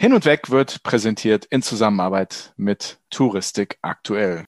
Hin und Weg wird präsentiert in Zusammenarbeit mit Touristik aktuell.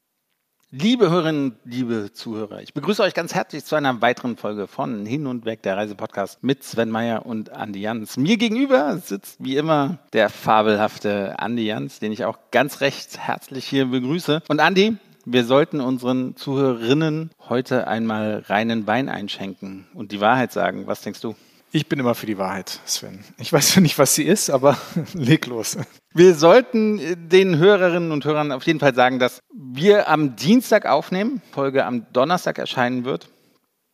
Liebe Hörerinnen, liebe Zuhörer, ich begrüße euch ganz herzlich zu einer weiteren Folge von Hin und Weg, der Reisepodcast mit Sven Meyer und Andi Jans. Mir gegenüber sitzt wie immer der fabelhafte Andi Jans, den ich auch ganz recht herzlich hier begrüße. Und Andi, wir sollten unseren Zuhörerinnen heute einmal reinen Wein einschenken und die Wahrheit sagen. Was denkst du? Ich bin immer für die Wahrheit, Sven. Ich weiß nicht, was sie ist, aber leg los. Wir sollten den Hörerinnen und Hörern auf jeden Fall sagen, dass wir am Dienstag aufnehmen, Folge am Donnerstag erscheinen wird.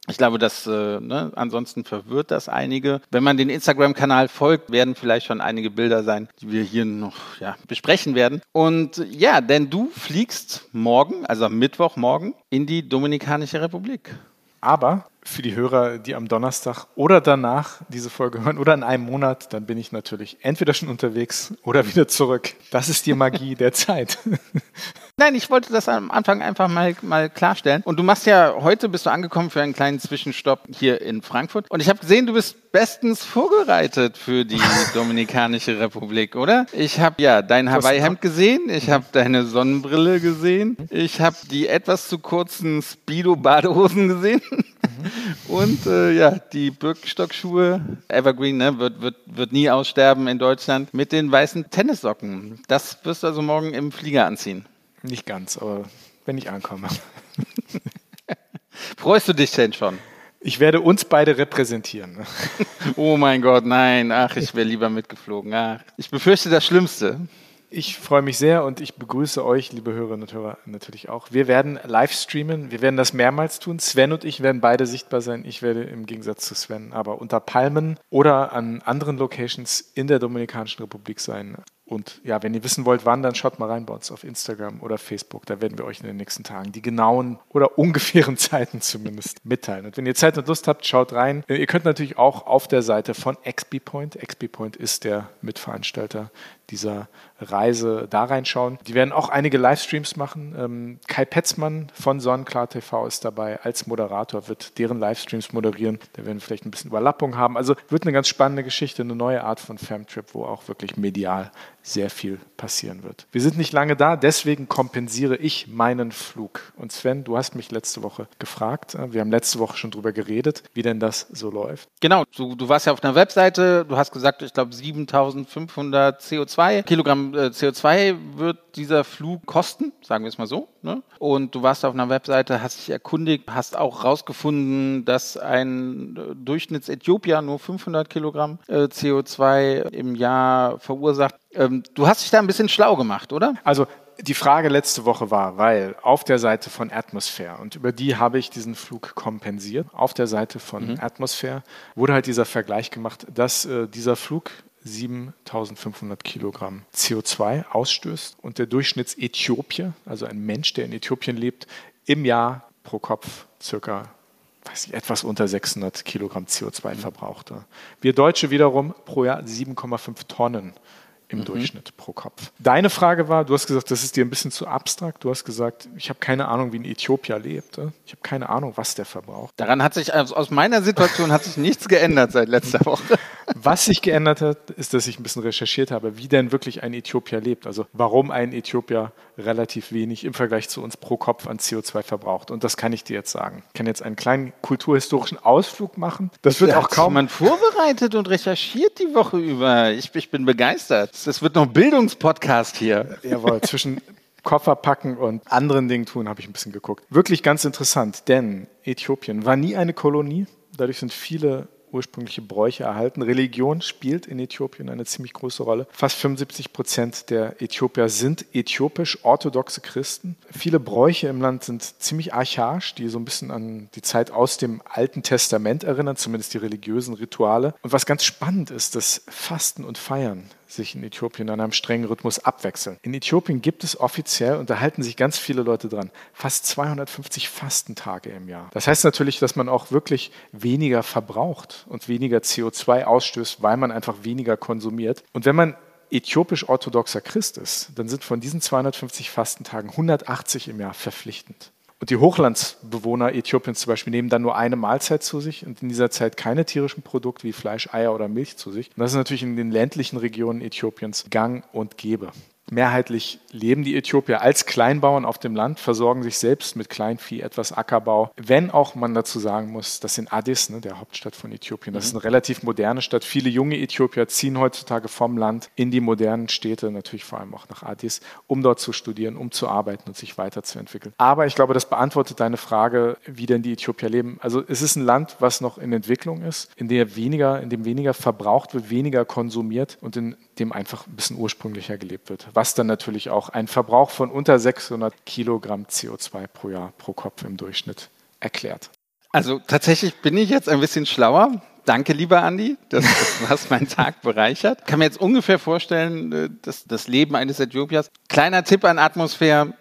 Ich glaube, dass äh, ne, ansonsten verwirrt das einige. Wenn man den Instagram-Kanal folgt, werden vielleicht schon einige Bilder sein, die wir hier noch ja, besprechen werden. Und ja, denn du fliegst morgen, also am Mittwochmorgen, in die Dominikanische Republik. Aber für die Hörer, die am Donnerstag oder danach diese Folge hören oder in einem Monat, dann bin ich natürlich entweder schon unterwegs oder wieder zurück. Das ist die Magie der Zeit. Nein, ich wollte das am Anfang einfach mal, mal klarstellen. Und du machst ja, heute bist du angekommen für einen kleinen Zwischenstopp hier in Frankfurt. Und ich habe gesehen, du bist bestens vorbereitet für die Dominikanische Republik, oder? Ich habe ja dein Hawaii-Hemd gesehen, ich habe deine Sonnenbrille gesehen, ich habe die etwas zu kurzen Speedo-Badehosen gesehen. Und äh, ja, die Birkenstock-Schuhe, Evergreen, ne, wird, wird, wird nie aussterben in Deutschland, mit den weißen Tennissocken. Das wirst du also morgen im Flieger anziehen. Nicht ganz, aber wenn ich ankomme. Freust du dich denn schon? Ich werde uns beide repräsentieren. oh mein Gott, nein. Ach, ich wäre lieber mitgeflogen. Ach, ich befürchte das Schlimmste. Ich freue mich sehr und ich begrüße euch, liebe Hörerinnen und Hörer, natürlich auch. Wir werden live streamen. Wir werden das mehrmals tun. Sven und ich werden beide sichtbar sein. Ich werde im Gegensatz zu Sven aber unter Palmen oder an anderen Locations in der Dominikanischen Republik sein. Und ja, wenn ihr wissen wollt, wann, dann schaut mal rein bei uns auf Instagram oder Facebook. Da werden wir euch in den nächsten Tagen die genauen oder ungefähren Zeiten zumindest mitteilen. Und wenn ihr Zeit und Lust habt, schaut rein. Ihr könnt natürlich auch auf der Seite von XB Point, XB Point ist der Mitveranstalter dieser Reise da reinschauen. Die werden auch einige Livestreams machen. Ähm, Kai Petzmann von Sonnenklar TV ist dabei als Moderator, wird deren Livestreams moderieren. Da werden wir vielleicht ein bisschen Überlappung haben. Also wird eine ganz spannende Geschichte, eine neue Art von Famtrip, wo auch wirklich medial sehr viel passieren wird. Wir sind nicht lange da, deswegen kompensiere ich meinen Flug. Und Sven, du hast mich letzte Woche gefragt, äh, wir haben letzte Woche schon drüber geredet, wie denn das so läuft. Genau, du, du warst ja auf einer Webseite, du hast gesagt, ich glaube 7500 CO2, Kilogramm äh, CO2 wird dieser Flug kosten, sagen wir es mal so. Ne? Und du warst auf einer Webseite, hast dich erkundigt, hast auch herausgefunden, dass ein äh, Durchschnitts-Äthiopier nur 500 Kilogramm äh, CO2 im Jahr verursacht. Ähm, du hast dich da ein bisschen schlau gemacht, oder? Also die Frage letzte Woche war, weil auf der Seite von Atmosphäre, und über die habe ich diesen Flug kompensiert, auf der Seite von mhm. Atmosphäre wurde halt dieser Vergleich gemacht, dass äh, dieser Flug 7500 Kilogramm CO2 ausstößt und der Durchschnittsäthiopier, also ein Mensch, der in Äthiopien lebt, im Jahr pro Kopf circa ich, etwas unter 600 Kilogramm CO2 mhm. verbraucht. Wir Deutsche wiederum pro Jahr 7,5 Tonnen im mhm. Durchschnitt pro Kopf. Deine Frage war, du hast gesagt, das ist dir ein bisschen zu abstrakt. Du hast gesagt, ich habe keine Ahnung, wie ein Äthiopier lebt. Ich habe keine Ahnung, was der verbraucht. Daran hat sich, also aus meiner Situation hat sich nichts geändert seit letzter Woche. Was sich geändert hat, ist, dass ich ein bisschen recherchiert habe, wie denn wirklich ein Äthiopier lebt. Also warum ein Äthiopier relativ wenig im Vergleich zu uns pro Kopf an CO2 verbraucht. Und das kann ich dir jetzt sagen. Ich kann jetzt einen kleinen kulturhistorischen Ausflug machen. Das wird da auch kaum. man vorbereitet und recherchiert die Woche über. Ich, ich bin begeistert. Das wird noch ein Bildungspodcast hier. Jawohl, zwischen Koffer packen und anderen Dingen tun, habe ich ein bisschen geguckt. Wirklich ganz interessant, denn Äthiopien war nie eine Kolonie. Dadurch sind viele ursprüngliche Bräuche erhalten. Religion spielt in Äthiopien eine ziemlich große Rolle. Fast 75 Prozent der Äthiopier sind äthiopisch-orthodoxe Christen. Viele Bräuche im Land sind ziemlich archaisch, die so ein bisschen an die Zeit aus dem Alten Testament erinnern, zumindest die religiösen Rituale. Und was ganz spannend ist, das Fasten und Feiern sich in Äthiopien an einem strengen Rhythmus abwechseln. In Äthiopien gibt es offiziell, und da halten sich ganz viele Leute dran, fast 250 Fastentage im Jahr. Das heißt natürlich, dass man auch wirklich weniger verbraucht und weniger CO2 ausstößt, weil man einfach weniger konsumiert. Und wenn man äthiopisch-orthodoxer Christ ist, dann sind von diesen 250 Fastentagen 180 im Jahr verpflichtend. Und die Hochlandsbewohner Äthiopiens zum Beispiel nehmen dann nur eine Mahlzeit zu sich und in dieser Zeit keine tierischen Produkte wie Fleisch, Eier oder Milch zu sich. Und das ist natürlich in den ländlichen Regionen Äthiopiens gang und gäbe. Mehrheitlich leben die Äthiopier als Kleinbauern auf dem Land, versorgen sich selbst mit Kleinvieh, etwas Ackerbau. Wenn auch man dazu sagen muss, dass in Addis, ne, der Hauptstadt von Äthiopien, das ist eine relativ moderne Stadt. Viele junge Äthiopier ziehen heutzutage vom Land in die modernen Städte, natürlich vor allem auch nach Addis, um dort zu studieren, um zu arbeiten und sich weiterzuentwickeln. Aber ich glaube, das beantwortet deine Frage, wie denn die Äthiopier leben. Also es ist ein Land, was noch in Entwicklung ist, in dem weniger, in dem weniger verbraucht wird, weniger konsumiert und in dem einfach ein bisschen ursprünglicher gelebt wird was dann natürlich auch einen Verbrauch von unter 600 Kilogramm CO2 pro Jahr pro Kopf im Durchschnitt erklärt. Also tatsächlich bin ich jetzt ein bisschen schlauer. Danke, lieber Andi, das, das hast meinen Tag bereichert. Ich kann mir jetzt ungefähr vorstellen, äh, dass das Leben eines Äthiopiers. Kleiner Tipp an Atmosphäre,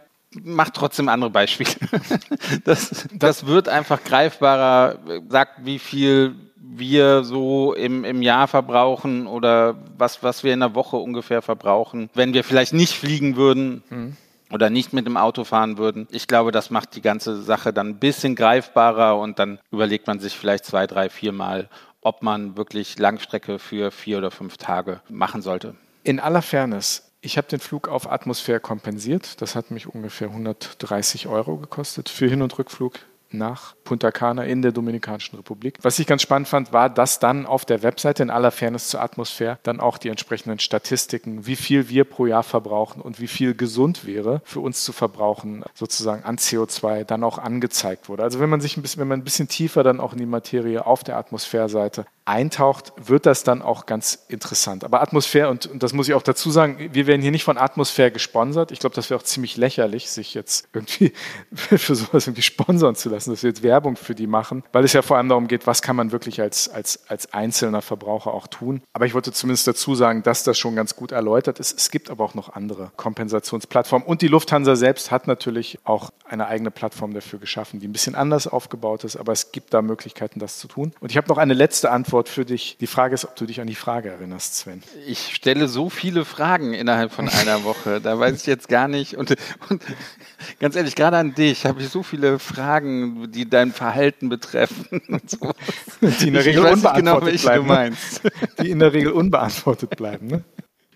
macht trotzdem andere Beispiele. Das, das wird einfach greifbarer, sagt, wie viel wir so im, im Jahr verbrauchen oder was, was wir in der Woche ungefähr verbrauchen, wenn wir vielleicht nicht fliegen würden. Mhm oder nicht mit dem Auto fahren würden. Ich glaube, das macht die ganze Sache dann ein bisschen greifbarer und dann überlegt man sich vielleicht zwei, drei, vier Mal, ob man wirklich Langstrecke für vier oder fünf Tage machen sollte. In aller Fairness, ich habe den Flug auf Atmosphäre kompensiert. Das hat mich ungefähr 130 Euro gekostet für Hin- und Rückflug nach Punta Cana in der Dominikanischen Republik. Was ich ganz spannend fand, war, dass dann auf der Webseite in aller Fairness zur Atmosphäre dann auch die entsprechenden Statistiken, wie viel wir pro Jahr verbrauchen und wie viel gesund wäre für uns zu verbrauchen, sozusagen an CO2, dann auch angezeigt wurde. Also wenn man sich ein bisschen, wenn man ein bisschen tiefer dann auch in die Materie auf der Atmosphäreseite eintaucht, wird das dann auch ganz interessant. Aber Atmosphäre, und, und das muss ich auch dazu sagen, wir werden hier nicht von Atmosphäre gesponsert. Ich glaube, das wäre auch ziemlich lächerlich, sich jetzt irgendwie für sowas irgendwie sponsern zu lassen, dass wir jetzt Werbung für die machen, weil es ja vor allem darum geht, was kann man wirklich als, als, als einzelner Verbraucher auch tun. Aber ich wollte zumindest dazu sagen, dass das schon ganz gut erläutert ist. Es gibt aber auch noch andere Kompensationsplattformen. Und die Lufthansa selbst hat natürlich auch eine eigene Plattform dafür geschaffen, die ein bisschen anders aufgebaut ist, aber es gibt da Möglichkeiten, das zu tun. Und ich habe noch eine letzte Antwort Antwort für dich. Die Frage ist, ob du dich an die Frage erinnerst, Sven. Ich stelle so viele Fragen innerhalb von einer Woche. Da weiß ich jetzt gar nicht. Und, und ganz ehrlich, gerade an dich habe ich so viele Fragen, die dein Verhalten betreffen. So. Die in der Regel unbeantwortet genau, bleiben. Ne? meinst. Die in der Regel unbeantwortet bleiben. Ne?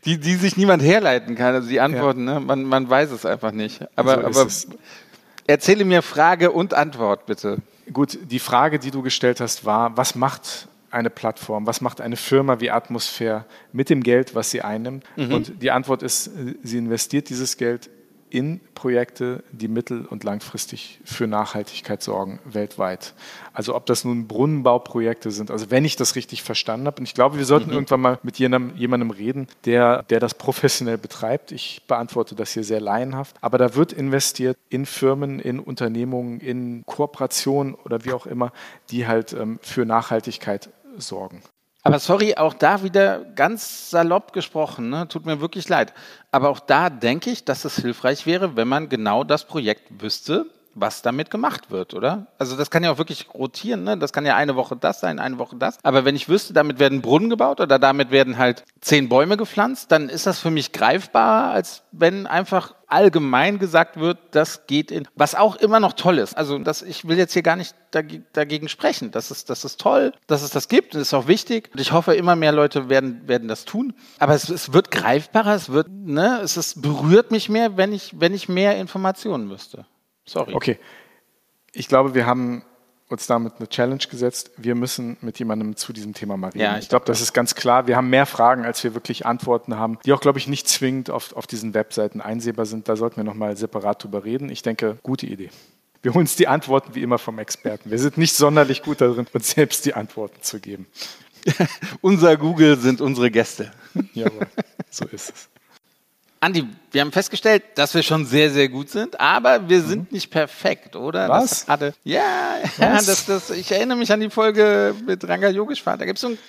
Die, die sich niemand herleiten kann. Also die Antworten, ja. ne? man, man weiß es einfach nicht. Aber, so aber erzähle mir Frage und Antwort, bitte. Gut, die Frage, die du gestellt hast, war, was macht eine Plattform? Was macht eine Firma wie Atmosphäre mit dem Geld, was sie einnimmt? Mhm. Und die Antwort ist, sie investiert dieses Geld in Projekte, die mittel- und langfristig für Nachhaltigkeit sorgen, weltweit. Also ob das nun Brunnenbauprojekte sind, also wenn ich das richtig verstanden habe, und ich glaube, wir sollten mhm. irgendwann mal mit jemandem, jemandem reden, der, der das professionell betreibt. Ich beantworte das hier sehr laienhaft, aber da wird investiert in Firmen, in Unternehmungen, in Kooperationen oder wie auch immer, die halt ähm, für Nachhaltigkeit sorgen. Aber sorry, auch da wieder ganz salopp gesprochen, ne? tut mir wirklich leid. Aber auch da denke ich, dass es hilfreich wäre, wenn man genau das Projekt wüsste, was damit gemacht wird, oder? Also das kann ja auch wirklich rotieren, ne? Das kann ja eine Woche das sein, eine Woche das. Aber wenn ich wüsste, damit werden Brunnen gebaut oder damit werden halt zehn Bäume gepflanzt, dann ist das für mich greifbarer, als wenn einfach allgemein gesagt wird, das geht in, was auch immer noch toll ist. Also das, ich will jetzt hier gar nicht dagegen sprechen. Das ist, das ist toll, dass es das gibt. Das ist auch wichtig. Und ich hoffe, immer mehr Leute werden, werden das tun. Aber es, es wird greifbarer, es wird, ne, es ist, berührt mich mehr, wenn ich, wenn ich mehr Informationen wüsste. Sorry. Okay. Ich glaube, wir haben uns damit eine Challenge gesetzt. Wir müssen mit jemandem zu diesem Thema mal reden. Ja, ich, ich glaube, das ist ganz klar. Wir haben mehr Fragen, als wir wirklich Antworten haben, die auch, glaube ich, nicht zwingend auf, auf diesen Webseiten einsehbar sind. Da sollten wir nochmal separat drüber reden. Ich denke, gute Idee. Wir holen uns die Antworten wie immer vom Experten. Wir sind nicht sonderlich gut darin, uns selbst die Antworten zu geben. Unser Google sind unsere Gäste. Jawohl, so ist es. Andi, wir haben festgestellt, dass wir schon sehr, sehr gut sind, aber wir sind mhm. nicht perfekt, oder? Was? Hatte, ja, ja das, das, ich erinnere mich an die Folge mit Ranga Yogeshwar. Da gibt es so ein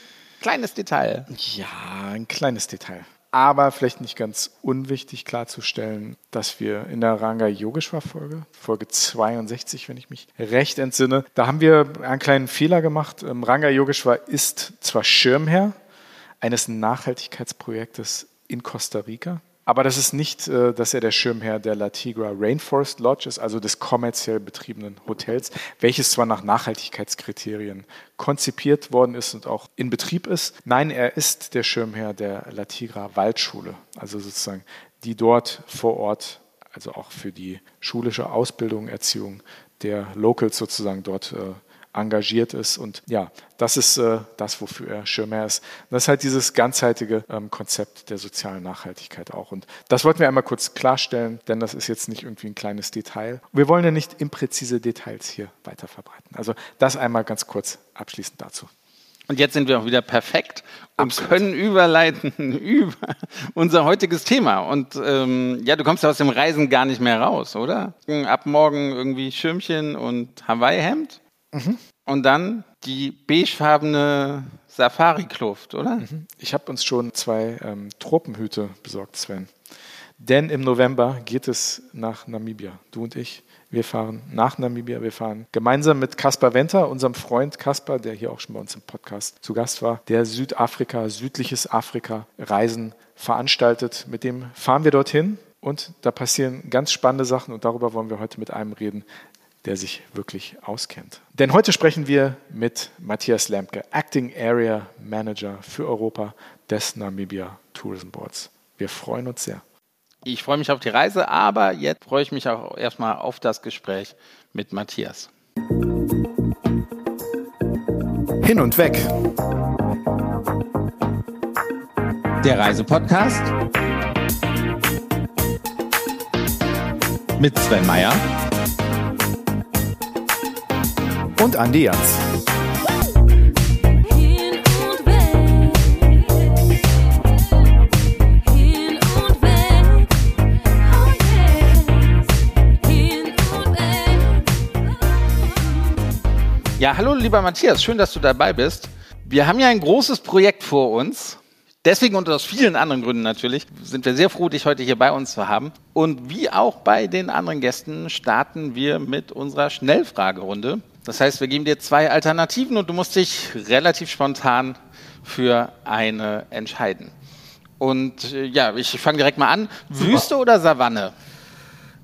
kleines Detail. Ja, ein kleines Detail. Aber vielleicht nicht ganz unwichtig klarzustellen, dass wir in der Ranga Yogeshwar-Folge, Folge 62, wenn ich mich recht entsinne, da haben wir einen kleinen Fehler gemacht. Ähm, Ranga Yogeshwar ist zwar Schirmherr eines Nachhaltigkeitsprojektes in Costa Rica, Aber das ist nicht, äh, dass er der Schirmherr der La Tigra Rainforest Lodge ist, also des kommerziell betriebenen Hotels, welches zwar nach Nachhaltigkeitskriterien konzipiert worden ist und auch in Betrieb ist. Nein, er ist der Schirmherr der La Tigra Waldschule, also sozusagen die dort vor Ort, also auch für die schulische Ausbildung, Erziehung der Locals sozusagen dort äh, engagiert ist. Und ja, das ist äh, das, wofür er Schirmer ist. Das ist halt dieses ganzheitliche ähm, Konzept der sozialen Nachhaltigkeit auch. Und das wollten wir einmal kurz klarstellen, denn das ist jetzt nicht irgendwie ein kleines Detail. Wir wollen ja nicht impräzise Details hier weiter verbreiten. Also das einmal ganz kurz abschließend dazu. Und jetzt sind wir auch wieder perfekt und Absolut. können überleiten über unser heutiges Thema. Und ähm, ja, du kommst ja aus dem Reisen gar nicht mehr raus, oder? Ab morgen irgendwie Schirmchen und Hawaii-Hemd? Mhm. Und dann die beigefarbene Safari-Kluft, oder? Mhm. Ich habe uns schon zwei ähm, Tropenhüte besorgt, Sven. Denn im November geht es nach Namibia. Du und ich, wir fahren nach Namibia. Wir fahren gemeinsam mit Kaspar Venter, unserem Freund Kaspar, der hier auch schon bei uns im Podcast zu Gast war, der Südafrika, südliches Afrika Reisen veranstaltet. Mit dem fahren wir dorthin und da passieren ganz spannende Sachen und darüber wollen wir heute mit einem reden, der sich wirklich auskennt. Denn heute sprechen wir mit Matthias Lemke, Acting Area Manager für Europa des Namibia Tourism Boards. Wir freuen uns sehr. Ich freue mich auf die Reise, aber jetzt freue ich mich auch erstmal auf das Gespräch mit Matthias. Hin und weg. Der Reisepodcast mit Sven Meyer und Andi Jans. Ja, hallo lieber Matthias, schön, dass du dabei bist. Wir haben ja ein großes Projekt vor uns. Deswegen und aus vielen anderen Gründen natürlich sind wir sehr froh, dich heute hier bei uns zu haben. Und wie auch bei den anderen Gästen starten wir mit unserer Schnellfragerunde. Das heißt, wir geben dir zwei Alternativen und du musst dich relativ spontan für eine entscheiden. Und äh, ja, ich fange direkt mal an. Super. Wüste oder Savanne?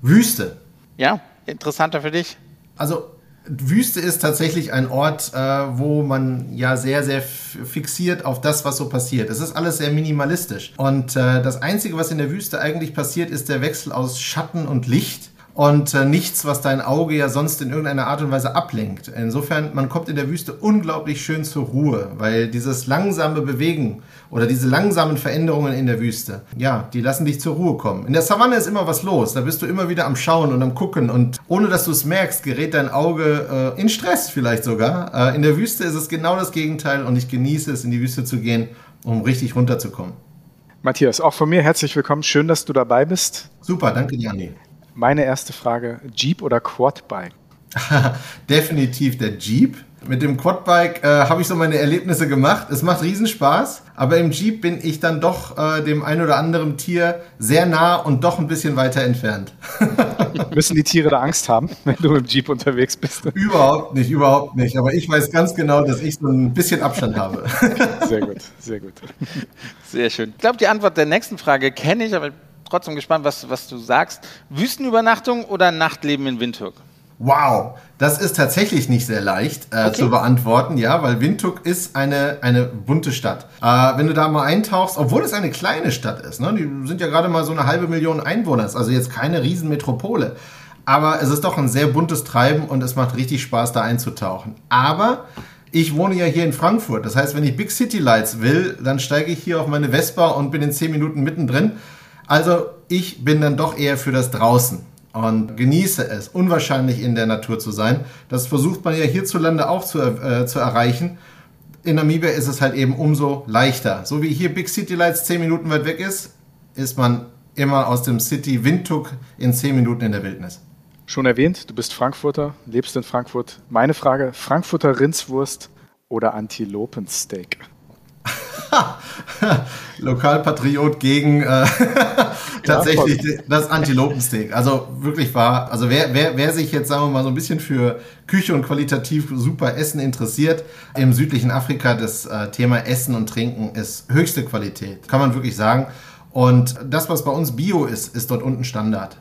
Wüste. Ja, interessanter für dich? Also Wüste ist tatsächlich ein Ort, äh, wo man ja sehr, sehr fixiert auf das, was so passiert. Es ist alles sehr minimalistisch. Und äh, das Einzige, was in der Wüste eigentlich passiert, ist der Wechsel aus Schatten und Licht und äh, nichts, was dein Auge ja sonst in irgendeiner Art und Weise ablenkt. Insofern, man kommt in der Wüste unglaublich schön zur Ruhe, weil dieses langsame Bewegen oder diese langsamen Veränderungen in der Wüste, ja, die lassen dich zur Ruhe kommen. In der Savanne ist immer was los, da bist du immer wieder am Schauen und am Gucken und ohne dass du es merkst, gerät dein Auge äh, in Stress vielleicht sogar. Äh, in der Wüste ist es genau das Gegenteil und ich genieße es, in die Wüste zu gehen, um richtig runterzukommen. Matthias, auch von mir herzlich willkommen. Schön, dass du dabei bist. Super, danke dir, Andi. Meine erste Frage: Jeep oder Quadbike? Definitiv der Jeep. Mit dem Quadbike äh, habe ich so meine Erlebnisse gemacht. Es macht Riesenspaß, aber im Jeep bin ich dann doch äh, dem ein oder anderen Tier sehr nah und doch ein bisschen weiter entfernt. Müssen die Tiere da Angst haben, wenn du im Jeep unterwegs bist? Überhaupt nicht, überhaupt nicht. Aber ich weiß ganz genau, dass ich so ein bisschen Abstand habe. Sehr gut, sehr gut. Sehr schön. Ich glaube, die Antwort der nächsten Frage kenne ich, aber trotzdem gespannt, was, was du sagst. Wüstenübernachtung oder Nachtleben in Windhoek? Wow, das ist tatsächlich nicht sehr leicht äh, okay. zu beantworten, ja, weil Windhoek ist eine, eine bunte Stadt. Äh, wenn du da mal eintauchst, obwohl es eine kleine Stadt ist, ne, die sind ja gerade mal so eine halbe Million Einwohner, also jetzt keine Riesenmetropole. Aber es ist doch ein sehr buntes Treiben und es macht richtig Spaß, da einzutauchen. Aber ich wohne ja hier in Frankfurt. Das heißt, wenn ich Big City Lights will, dann steige ich hier auf meine Vespa und bin in zehn Minuten mittendrin. Also ich bin dann doch eher für das draußen und genieße es, unwahrscheinlich in der Natur zu sein. Das versucht man ja hierzulande auch zu, äh, zu erreichen. In Namibia ist es halt eben umso leichter. So wie hier Big City Lights 10 Minuten weit weg ist, ist man immer aus dem City Windhoek in 10 Minuten in der Wildnis. Schon erwähnt, du bist Frankfurter, lebst in Frankfurt. Meine Frage, Frankfurter Rindswurst oder Antilopensteak? Lokalpatriot gegen äh, tatsächlich ja, das Antilopensteak. Also wirklich wahr. Also wer, wer, wer sich jetzt, sagen wir mal, so ein bisschen für Küche und qualitativ super Essen interessiert, im südlichen Afrika das äh, Thema Essen und Trinken ist höchste Qualität. Kann man wirklich sagen. Und das, was bei uns Bio ist, ist dort unten Standard.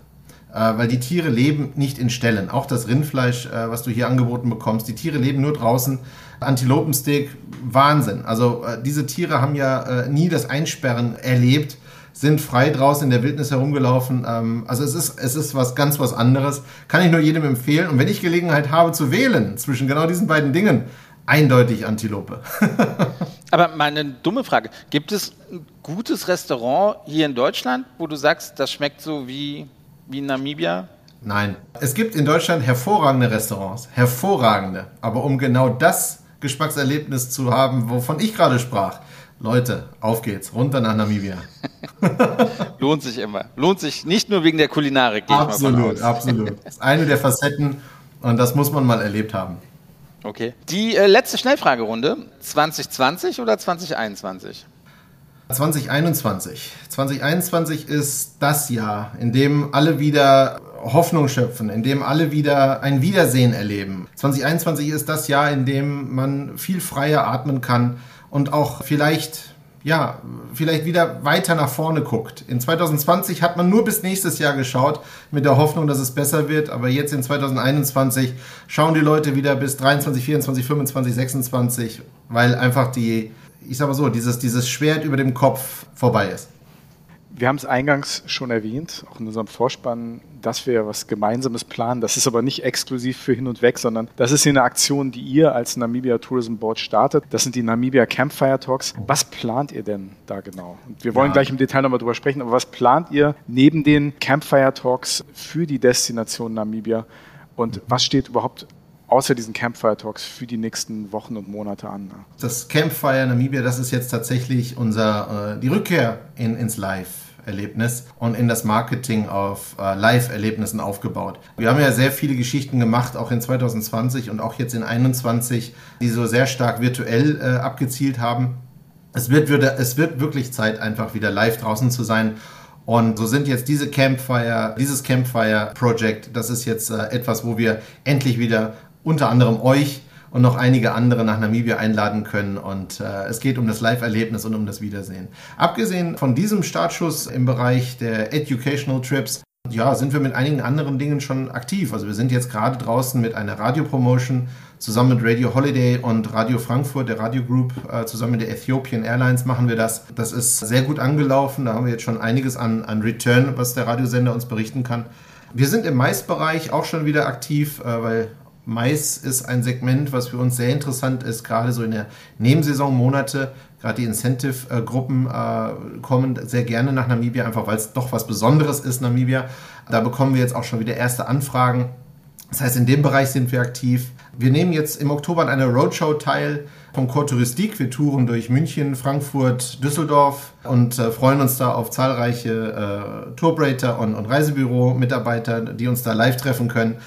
Äh, weil die Tiere leben nicht in Ställen. Auch das Rindfleisch, äh, was du hier angeboten bekommst, die Tiere leben nur draußen. Antilopensteak, Wahnsinn. Also äh, diese Tiere haben ja äh, nie das Einsperren erlebt, sind frei draußen in der Wildnis herumgelaufen. Ähm, also es ist, es ist was ganz was anderes. Kann ich nur jedem empfehlen. Und wenn ich Gelegenheit habe zu wählen zwischen genau diesen beiden Dingen, eindeutig Antilope. Aber meine dumme Frage, gibt es ein gutes Restaurant hier in Deutschland, wo du sagst, das schmeckt so wie, wie in Namibia? Nein. Es gibt in Deutschland hervorragende Restaurants, hervorragende. Aber um genau das Geschmackserlebnis zu haben, wovon ich gerade sprach, Leute, auf geht's, runter nach Namibia. Lohnt sich immer. Lohnt sich nicht nur wegen der Kulinarik. Absolut, absolut. Das ist eine der Facetten und das muss man mal erlebt haben. Okay. Die äh, letzte Schnellfragerunde, 2020 oder 2021? 2021. 2021 ist das Jahr, in dem alle wieder Hoffnung schöpfen, in dem alle wieder ein Wiedersehen erleben. 2021 ist das Jahr, in dem man viel freier atmen kann und auch vielleicht ja, vielleicht wieder weiter nach vorne guckt. In 2020 hat man nur bis nächstes Jahr geschaut, mit der Hoffnung, dass es besser wird. Aber jetzt in 2021 schauen die Leute wieder bis 23, 24, 25, 26, weil einfach die, ich sag mal so, dieses, dieses Schwert über dem Kopf vorbei ist. Wir haben es eingangs schon erwähnt, auch in unserem Vorspann, dass wir was Gemeinsames planen. Das ist aber nicht exklusiv für hin und weg, sondern das ist hier eine Aktion, die ihr als Namibia Tourism Board startet. Das sind die Namibia Campfire Talks. Was plant ihr denn da genau? Und wir wollen ja. gleich im Detail nochmal drüber sprechen, aber was plant ihr neben den Campfire Talks für die Destination Namibia? Und was steht überhaupt außer diesen Campfire Talks für die nächsten Wochen und Monate an? Das Campfire Namibia, das ist jetzt tatsächlich unser, äh, die Rückkehr in, ins Live. Erlebnis und in das Marketing auf äh, Live-Erlebnissen aufgebaut. Wir haben ja sehr viele Geschichten gemacht, auch in 2020 und auch jetzt in 2021, die so sehr stark virtuell äh, abgezielt haben. Es wird, es wird wirklich Zeit, einfach wieder live draußen zu sein. Und so sind jetzt diese Campfire, dieses Campfire Project, das ist jetzt äh, etwas, wo wir endlich wieder unter anderem euch und noch einige andere nach Namibia einladen können. Und äh, es geht um das Live-Erlebnis und um das Wiedersehen. Abgesehen von diesem Startschuss im Bereich der Educational Trips, ja, sind wir mit einigen anderen Dingen schon aktiv. Also wir sind jetzt gerade draußen mit einer Radiopromotion zusammen mit Radio Holiday und Radio Frankfurt, der Radio Group, äh, zusammen mit der Ethiopian Airlines machen wir das. Das ist sehr gut angelaufen. Da haben wir jetzt schon einiges an, an Return, was der Radiosender uns berichten kann. Wir sind im Mais-Bereich auch schon wieder aktiv, äh, weil Mais ist ein Segment, was für uns sehr interessant ist, gerade so in der Nebensaisonmonate. Gerade die Incentive-Gruppen äh, kommen sehr gerne nach Namibia, einfach weil es doch was Besonderes ist, Namibia. Da bekommen wir jetzt auch schon wieder erste Anfragen. Das heißt, in dem Bereich sind wir aktiv. Wir nehmen jetzt im Oktober an einer Roadshow teil vom Core Touristik. Wir touren durch München, Frankfurt, Düsseldorf und äh, freuen uns da auf zahlreiche äh, Tourbreaker und, und Reisebüro-Mitarbeiter, die uns da live treffen können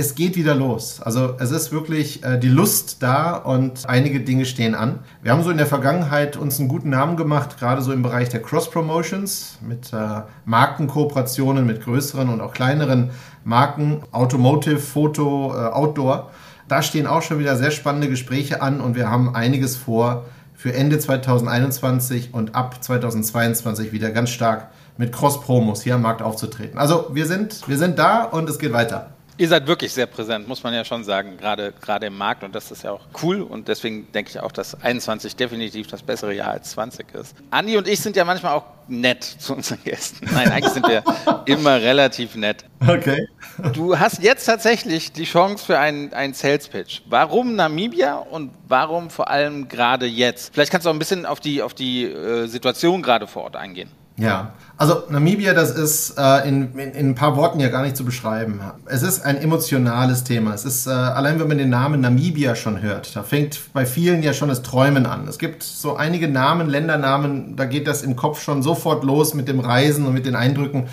es geht wieder los. Also es ist wirklich äh, die Lust da und einige Dinge stehen an. Wir haben so in der Vergangenheit uns einen guten Namen gemacht, gerade so im Bereich der Cross-Promotions mit äh, Markenkooperationen mit größeren und auch kleineren Marken, Automotive, Foto, äh, Outdoor. Da stehen auch schon wieder sehr spannende Gespräche an und wir haben einiges vor für Ende 2021 und ab 2022 wieder ganz stark mit Cross-Promos hier am Markt aufzutreten. Also wir sind, wir sind da und es geht weiter. Ihr seid wirklich sehr präsent, muss man ja schon sagen, gerade, gerade im Markt und das ist ja auch cool und deswegen denke ich auch, dass 21 definitiv das bessere Jahr als 20 ist. Andi und ich sind ja manchmal auch nett zu unseren Gästen. Nein, eigentlich sind wir immer relativ nett. Okay. Du hast jetzt tatsächlich die Chance für einen, einen Sales Pitch. Warum Namibia und warum vor allem gerade jetzt? Vielleicht kannst du auch ein bisschen auf die, auf die äh, Situation gerade vor Ort eingehen. Ja, also Namibia, das ist äh, in, in, in, ein paar Worten ja gar nicht zu beschreiben. Es ist ein emotionales Thema. Es ist, äh, allein wenn man den Namen Namibia schon hört, da fängt bei vielen ja schon das Träumen an. Es gibt so einige Namen, Ländernamen, da geht das im Kopf schon sofort los mit dem Reisen und mit den Eindrücken.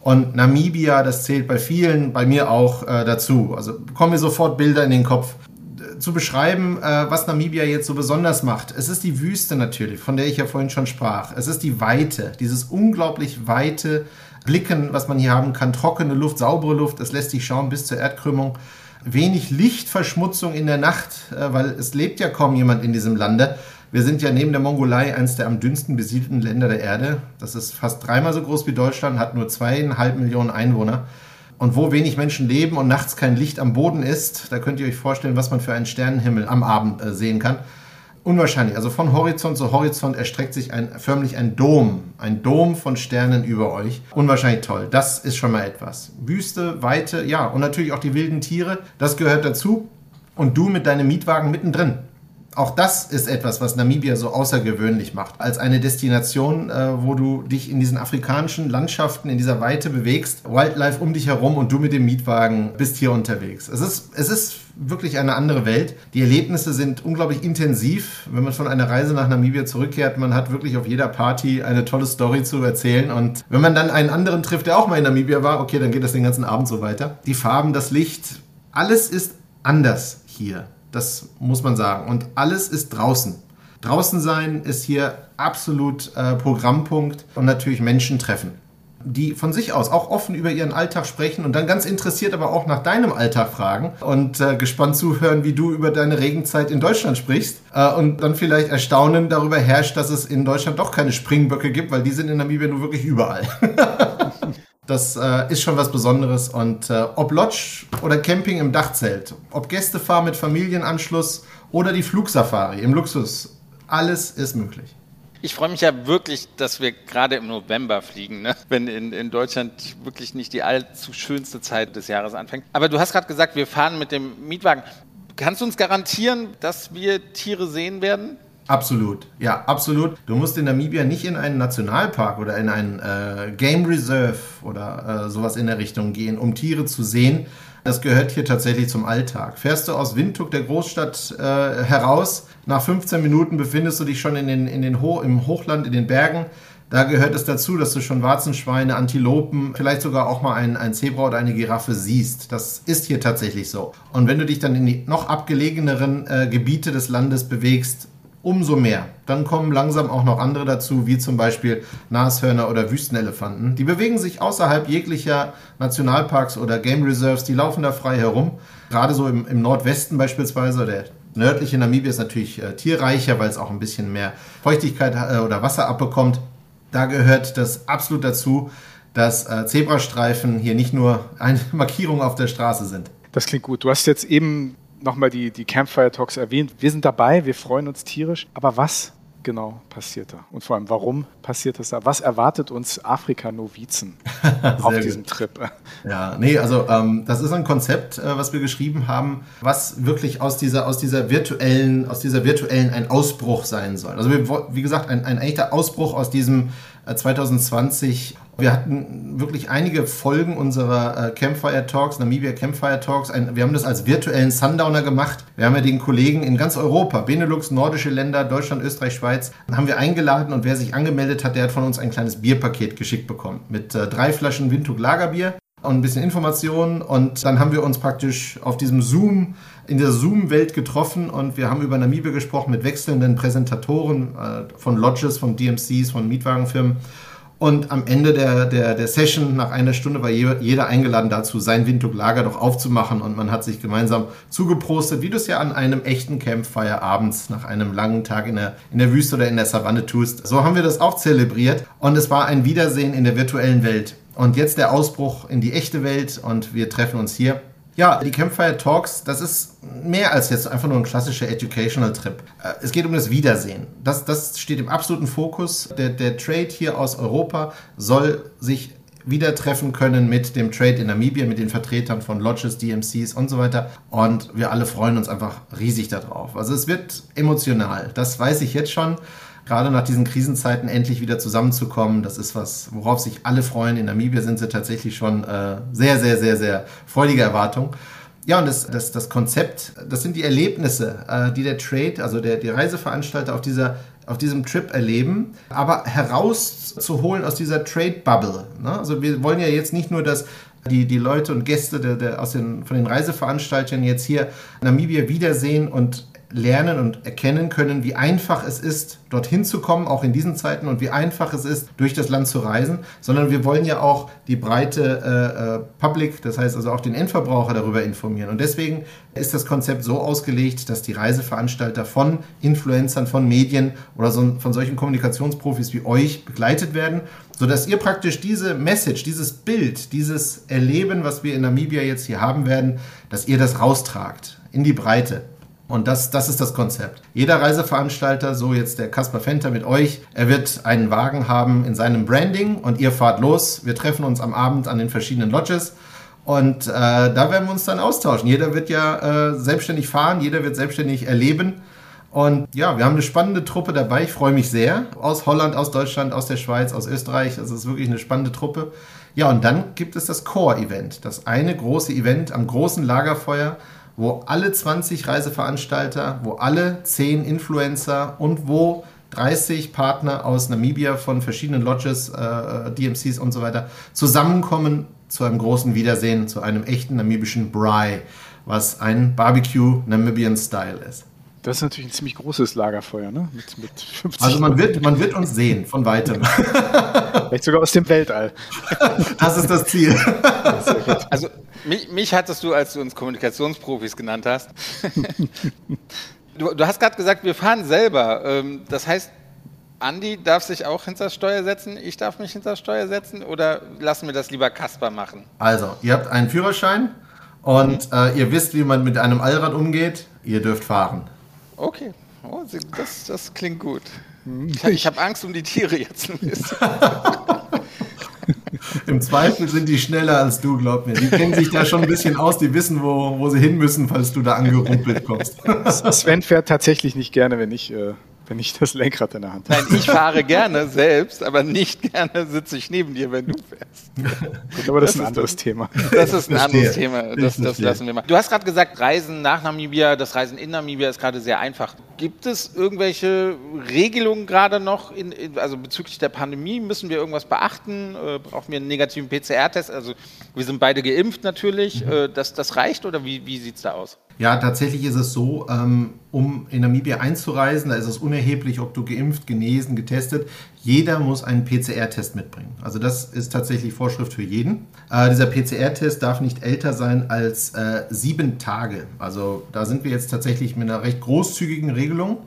Und Namibia, das zählt bei vielen, bei mir auch äh, dazu. Also kommen mir sofort Bilder in den Kopf zu beschreiben, äh, was Namibia jetzt so besonders macht. Es ist die Wüste natürlich, von der ich ja vorhin schon sprach. Es ist die Weite, dieses unglaublich weite Blicken, was man hier haben kann. Trockene Luft, saubere Luft, es lässt sich schauen bis zur Erdkrümmung. Wenig Lichtverschmutzung in der Nacht, äh, weil es lebt ja kaum jemand in diesem Lande. Wir sind ja neben der Mongolei eines der am dünnsten besiedelten Länder der Erde. Das ist fast dreimal so groß wie Deutschland, hat nur zweieinhalb Millionen Einwohner. Und wo wenig Menschen leben und nachts kein Licht am Boden ist, da könnt ihr euch vorstellen, was man für einen Sternenhimmel am Abend äh, sehen kann. Unwahrscheinlich. Also von Horizont zu Horizont erstreckt sich ein, förmlich ein Dom. Ein Dom von Sternen über euch. Unwahrscheinlich toll. Das ist schon mal etwas. Wüste, Weite, ja. Und natürlich auch die wilden Tiere. Das gehört dazu. Und du mit deinem Mietwagen mittendrin auch das ist etwas, was Namibia so außergewöhnlich macht. Als eine Destination, äh, wo du dich in diesen afrikanischen Landschaften, in dieser Weite bewegst, Wildlife um dich herum und du mit dem Mietwagen bist hier unterwegs. Es ist, es ist wirklich eine andere Welt. Die Erlebnisse sind unglaublich intensiv. Wenn man von einer Reise nach Namibia zurückkehrt, man hat wirklich auf jeder Party eine tolle Story zu erzählen. Und wenn man dann einen anderen trifft, der auch mal in Namibia war, okay, dann geht das den ganzen Abend so weiter. Die Farben, das Licht, alles ist anders hier. Das muss man sagen. Und alles ist draußen. Draußen sein ist hier absolut äh, Programmpunkt und natürlich Menschen treffen, die von sich aus auch offen über ihren Alltag sprechen und dann ganz interessiert aber auch nach deinem Alltag fragen und äh, gespannt zuhören, wie du über deine Regenzeit in Deutschland sprichst äh, und dann vielleicht Erstaunen darüber herrscht, dass es in Deutschland doch keine Springböcke gibt, weil die sind in Namibia nur wirklich überall. Das äh, ist schon was Besonderes. Und äh, ob Lodge oder Camping im Dachzelt, ob Gästefahr mit Familienanschluss oder die Flugsafari im Luxus, alles ist möglich. Ich freue mich ja wirklich, dass wir gerade im November fliegen, ne? wenn in, in Deutschland wirklich nicht die allzu schönste Zeit des Jahres anfängt. Aber du hast gerade gesagt, wir fahren mit dem Mietwagen. Kannst du uns garantieren, dass wir Tiere sehen werden? Absolut, ja, absolut. Du musst in Namibia nicht in einen Nationalpark oder in einen äh, Game Reserve oder äh, sowas in der Richtung gehen, um Tiere zu sehen. Das gehört hier tatsächlich zum Alltag. Fährst du aus Windhoek, der Großstadt, äh, heraus, nach 15 Minuten befindest du dich schon in den, in den Ho im Hochland, in den Bergen. Da gehört es dazu, dass du schon Warzenschweine, Antilopen, vielleicht sogar auch mal ein, ein Zebra oder eine Giraffe siehst. Das ist hier tatsächlich so. Und wenn du dich dann in die noch abgelegeneren äh, Gebiete des Landes bewegst, umso mehr. Dann kommen langsam auch noch andere dazu, wie zum Beispiel Nashörner oder Wüstenelefanten. Die bewegen sich außerhalb jeglicher Nationalparks oder Game Reserves, die laufen da frei herum. Gerade so im, im Nordwesten beispielsweise, der nördliche Namibia ist natürlich äh, tierreicher, weil es auch ein bisschen mehr Feuchtigkeit äh, oder Wasser abbekommt. Da gehört das absolut dazu, dass äh, Zebrastreifen hier nicht nur eine Markierung auf der Straße sind. Das klingt gut. Du hast jetzt eben nochmal die, die Campfire Talks erwähnt. Wir sind dabei, wir freuen uns tierisch. Aber was genau passiert da? Und vor allem, warum passiert das da? Was erwartet uns Afrika-Novizen auf diesem gut. Trip? Ja, nee, also ähm, das ist ein Konzept, äh, was wir geschrieben haben, was wirklich aus dieser, aus dieser virtuellen, aus dieser virtuellen ein Ausbruch sein soll. Also wir, wie gesagt, ein, ein echter Ausbruch aus diesem 2020 äh, wir hatten wirklich einige Folgen unserer äh, Campfire Talks, Namibia Campfire Talks. Ein, wir haben das als virtuellen Sundowner gemacht. Wir haben ja den Kollegen in ganz Europa, Benelux, nordische Länder, Deutschland, Österreich, Schweiz, haben wir eingeladen und wer sich angemeldet hat, der hat von uns ein kleines Bierpaket geschickt bekommen mit äh, drei Flaschen Windhoek Lagerbier und ein bisschen Informationen und dann haben wir uns praktisch auf diesem Zoom in der Zoom-Welt getroffen und wir haben über Namibia gesprochen mit wechselnden Präsentatoren äh, von Lodges, von DMCs, von Mietwagenfirmen und am Ende der, der, der Session, nach einer Stunde, war jeder eingeladen dazu, sein Windhoek-Lager doch aufzumachen. Und man hat sich gemeinsam zugeprostet, wie du es ja an einem echten Campfire abends nach einem langen Tag in der, in der Wüste oder in der Savanne tust. So haben wir das auch zelebriert. Und es war ein Wiedersehen in der virtuellen Welt. Und jetzt der Ausbruch in die echte Welt. Und wir treffen uns hier ja, die Campfire Talks, das ist mehr als jetzt einfach nur ein klassischer Educational Trip. Äh, es geht um das Wiedersehen. Das, das steht im absoluten Fokus. Der, der Trade hier aus Europa soll sich wieder treffen können mit dem Trade in Namibia, mit den Vertretern von Lodges, DMCs und so weiter. Und wir alle freuen uns einfach riesig darauf. Also es wird emotional. Das weiß ich jetzt schon gerade nach diesen Krisenzeiten endlich wieder zusammenzukommen. Das ist was, worauf sich alle freuen. In Namibia sind sie tatsächlich schon äh, sehr, sehr, sehr, sehr freudige Erwartung. Ja, und das, das, das Konzept, das sind die Erlebnisse, äh, die der Trade, also der, die Reiseveranstalter auf, dieser, auf diesem Trip erleben, aber herauszuholen aus dieser Trade-Bubble. Ne? Also wir wollen ja jetzt nicht nur, dass die, die Leute und Gäste der, der, aus den, von den Reiseveranstaltern jetzt hier Namibia wiedersehen und lernen und erkennen können, wie einfach es ist, dorthin zu kommen, auch in diesen Zeiten, und wie einfach es ist, durch das Land zu reisen, sondern wir wollen ja auch die breite äh, äh, Public, das heißt also auch den Endverbraucher darüber informieren. Und deswegen ist das Konzept so ausgelegt, dass die Reiseveranstalter von Influencern, von Medien oder so, von solchen Kommunikationsprofis wie euch begleitet werden, sodass ihr praktisch diese Message, dieses Bild, dieses Erleben, was wir in Namibia jetzt hier haben werden, dass ihr das raustragt in die Breite. Und das, das ist das Konzept. Jeder Reiseveranstalter, so jetzt der Kaspar Fenter mit euch, er wird einen Wagen haben in seinem Branding und ihr fahrt los. Wir treffen uns am Abend an den verschiedenen Lodges und äh, da werden wir uns dann austauschen. Jeder wird ja äh, selbstständig fahren, jeder wird selbstständig erleben. Und ja, wir haben eine spannende Truppe dabei. Ich freue mich sehr. Aus Holland, aus Deutschland, aus der Schweiz, aus Österreich. Also es ist wirklich eine spannende Truppe. Ja, und dann gibt es das Core-Event. Das eine große Event am großen Lagerfeuer wo alle 20 Reiseveranstalter, wo alle 10 Influencer und wo 30 Partner aus Namibia von verschiedenen Lodges, äh, DMCs und so weiter zusammenkommen zu einem großen Wiedersehen, zu einem echten namibischen Braai, was ein Barbecue Namibian Style ist. Das ist natürlich ein ziemlich großes Lagerfeuer, ne? Mit, mit 50 also man wird, man wird uns sehen von weitem. Vielleicht sogar aus dem Weltall. Das ist das Ziel. Also mich, mich hattest du, als du uns Kommunikationsprofis genannt hast. Du, du hast gerade gesagt, wir fahren selber. Ähm, das heißt, Andi darf sich auch hinter das Steuer setzen, ich darf mich hinter das Steuer setzen oder lassen wir das lieber Kasper machen? Also, ihr habt einen Führerschein und mhm. äh, ihr wisst, wie man mit einem Allrad umgeht. Ihr dürft fahren. Okay, oh, das, das klingt gut. Ich, ich habe Angst um die Tiere jetzt ein bisschen. Im Zweifel sind die schneller als du, glaub mir. Die kennen sich da schon ein bisschen aus, die wissen, wo, wo sie hin müssen, falls du da angerumpelt kommst. Sven fährt tatsächlich nicht gerne, wenn ich äh, wenn ich das Lenkrad in der Hand habe. Nein, ich fahre gerne selbst, aber nicht gerne sitze ich neben dir, wenn du fährst. Gut, aber das, das ist ein anderes das, Thema. Das ist ein anderes Thema. Das, das lassen wir mal. Du hast gerade gesagt, Reisen nach Namibia, das Reisen in Namibia ist gerade sehr einfach. Gibt es irgendwelche Regelungen gerade noch, in, also bezüglich der Pandemie? Müssen wir irgendwas beachten? Äh, brauchen wir einen negativen PCR-Test? Also wir sind beide geimpft natürlich. Mhm. Äh, das, das reicht oder wie, wie sieht es da aus? Ja, tatsächlich ist es so, ähm, um in Namibia einzureisen, da ist es unerheblich, ob du geimpft, genesen, getestet. Jeder muss einen PCR-Test mitbringen. Also das ist tatsächlich Vorschrift für jeden. Äh, dieser PCR-Test darf nicht älter sein als äh, sieben Tage. Also da sind wir jetzt tatsächlich mit einer recht großzügigen Regelung.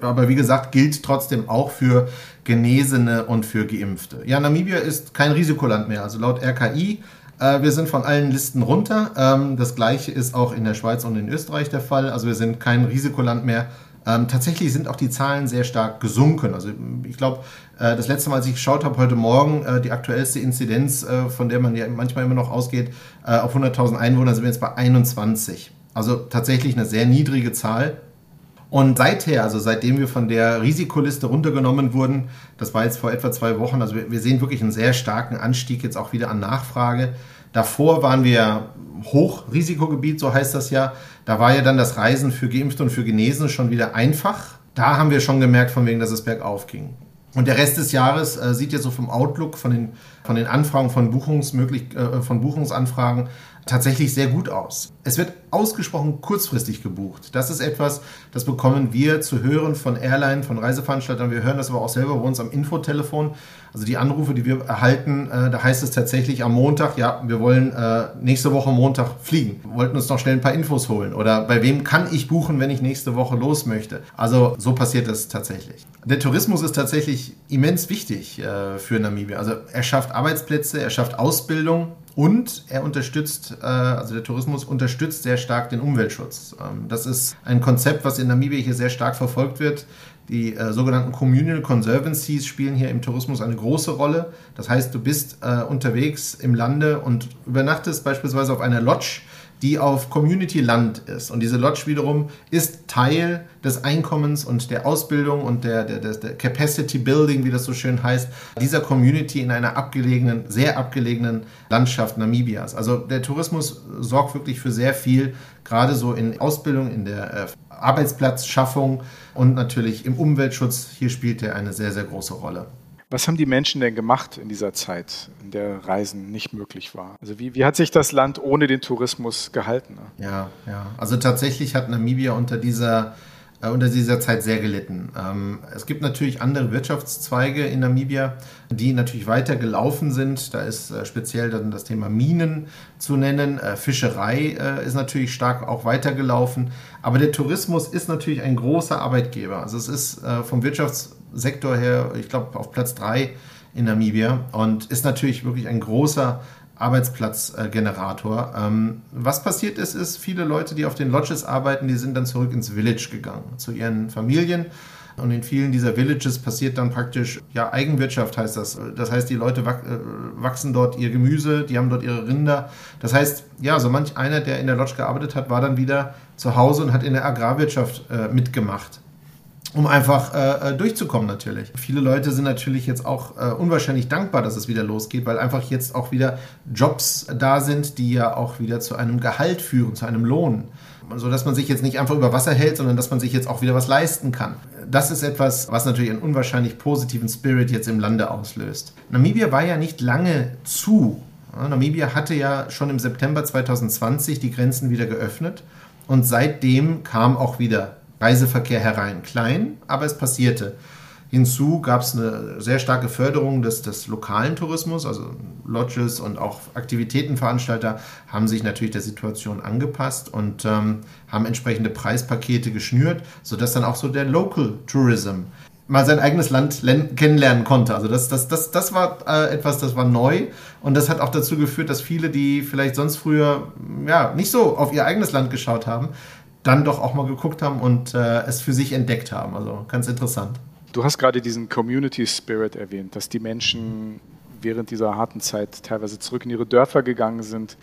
Aber wie gesagt, gilt trotzdem auch für Genesene und für Geimpfte. Ja, Namibia ist kein Risikoland mehr. Also laut RKI äh, wir sind von allen Listen runter. Ähm, das gleiche ist auch in der Schweiz und in Österreich der Fall. Also wir sind kein Risikoland mehr. Ähm, tatsächlich sind auch die Zahlen sehr stark gesunken. Also ich glaube, äh, das letzte Mal, als ich geschaut habe, heute Morgen, äh, die aktuellste Inzidenz, äh, von der man ja manchmal immer noch ausgeht, äh, auf 100.000 Einwohner sind wir jetzt bei 21. Also tatsächlich eine sehr niedrige Zahl. Und seither, also seitdem wir von der Risikoliste runtergenommen wurden, das war jetzt vor etwa zwei Wochen, also wir, sehen wirklich einen sehr starken Anstieg jetzt auch wieder an Nachfrage. Davor waren wir Hochrisikogebiet, so heißt das ja. Da war ja dann das Reisen für Geimpfte und für Genesene schon wieder einfach. Da haben wir schon gemerkt, von wegen, dass es bergauf ging. Und der Rest des Jahres äh, sieht jetzt so vom Outlook, von den, von den Anfragen, von, Buchungsmöglich äh, von Buchungsanfragen tatsächlich sehr gut aus. Es wird ausgesprochen kurzfristig gebucht. Das ist etwas, das bekommen wir zu hören von Airline, von Reiseveranstaltern. Wir hören das aber auch selber bei uns am Infotelefon. Also die Anrufe, die wir erhalten, äh, da heißt es tatsächlich am Montag, ja, wir wollen äh, nächste Woche Montag fliegen. Wir wollten uns noch schnell ein paar Infos holen. Oder bei wem kann ich buchen, wenn ich nächste Woche los möchte? Also so passiert das tatsächlich. Der Tourismus ist tatsächlich immens wichtig äh, für Namibia. Also er schafft Arbeitsplätze, er schafft Ausbildung, und er unterstützt, äh, also der Tourismus unterstützt sehr stark den Umweltschutz. Ähm, das ist ein Konzept, was in Namibia hier sehr stark verfolgt wird. Die äh, sogenannten Communal Conservancies spielen hier im Tourismus eine große Rolle. Das heißt, du bist äh, unterwegs im Lande und übernachtest beispielsweise auf einer Lodge die auf Community-Land ist. Und diese Lodge wiederum ist Teil des Einkommens und der Ausbildung und der, der, der Capacity Building, wie das so schön heißt, dieser Community in einer abgelegenen, sehr abgelegenen Landschaft Namibias. Also der Tourismus sorgt wirklich für sehr viel, gerade so in Ausbildung, in der äh, Arbeitsplatzschaffung und natürlich im Umweltschutz. Hier spielt er eine sehr, sehr große Rolle. Was haben die Menschen denn gemacht in dieser Zeit, in der Reisen nicht möglich war? Also wie, wie hat sich das Land ohne den Tourismus gehalten? Ja, ja. Also tatsächlich hat Namibia unter dieser äh, unter dieser Zeit sehr gelitten. Ähm, es gibt natürlich andere Wirtschaftszweige in Namibia, die natürlich weiter gelaufen sind. Da ist äh, speziell dann das Thema Minen zu nennen. Äh, Fischerei ist natürlich stark auch weitergelaufen. Aber der Tourismus ist natürlich ein großer Arbeitgeber. Also es ist vom Wirtschaftssektor her, ich glaube, auf Platz drei in Namibia und ist natürlich wirklich ein großer Arbeitsplatzgenerator. Ähm, was passiert ist, ist, viele Leute, die auf den Lodges arbeiten, die sind dann zurück ins Village gegangen, zu ihren Familien. Und in vielen dieser Villages passiert dann praktisch, ja, Eigenwirtschaft heißt das. Das heißt, die Leute äh, wachsen dort ihr Gemüse, die haben dort ihre Rinder. Das heißt, ja, so manch einer, der in der Lodge gearbeitet hat, war dann wieder zu Hause und hat in der Agrarwirtschaft äh, mitgemacht um einfach äh, äh, durchzukommen natürlich. Viele Leute sind natürlich jetzt auch äh, unwahrscheinlich dankbar, dass es wieder losgeht, weil einfach jetzt auch wieder Jobs da sind, die ja auch wieder zu einem Gehalt führen, zu einem Lohn. So dass man sich jetzt nicht einfach über Wasser hält, sondern dass man sich jetzt auch wieder was leisten kann. Das ist etwas, was natürlich einen unwahrscheinlich positiven Spirit jetzt im Lande auslöst. Namibia war ja nicht lange zu. Namibia hatte ja schon im September 2020 die Grenzen wieder geöffnet und seitdem kam auch wieder Reiseverkehr herein. Klein, aber es passierte. Hinzu gab es eine sehr starke Förderung des, des lokalen Tourismus, also Lodges und auch Aktivitätenveranstalter haben sich natürlich der Situation angepasst und ähm, haben entsprechende Preispakete geschnürt, sodass dann auch so der Local Tourism mal sein eigenes Land kennenlernen konnte. Also das, das, das, das war äh, etwas, das war neu und das hat auch dazu geführt, dass viele, die vielleicht sonst früher ja, nicht so auf ihr eigenes Land geschaut haben, dann doch auch mal geguckt haben und äh, es für sich entdeckt haben. Also ganz interessant. Du hast gerade diesen Community Spirit erwähnt, dass die Menschen während dieser harten Zeit teilweise zurück in ihre Dörfer gegangen sind,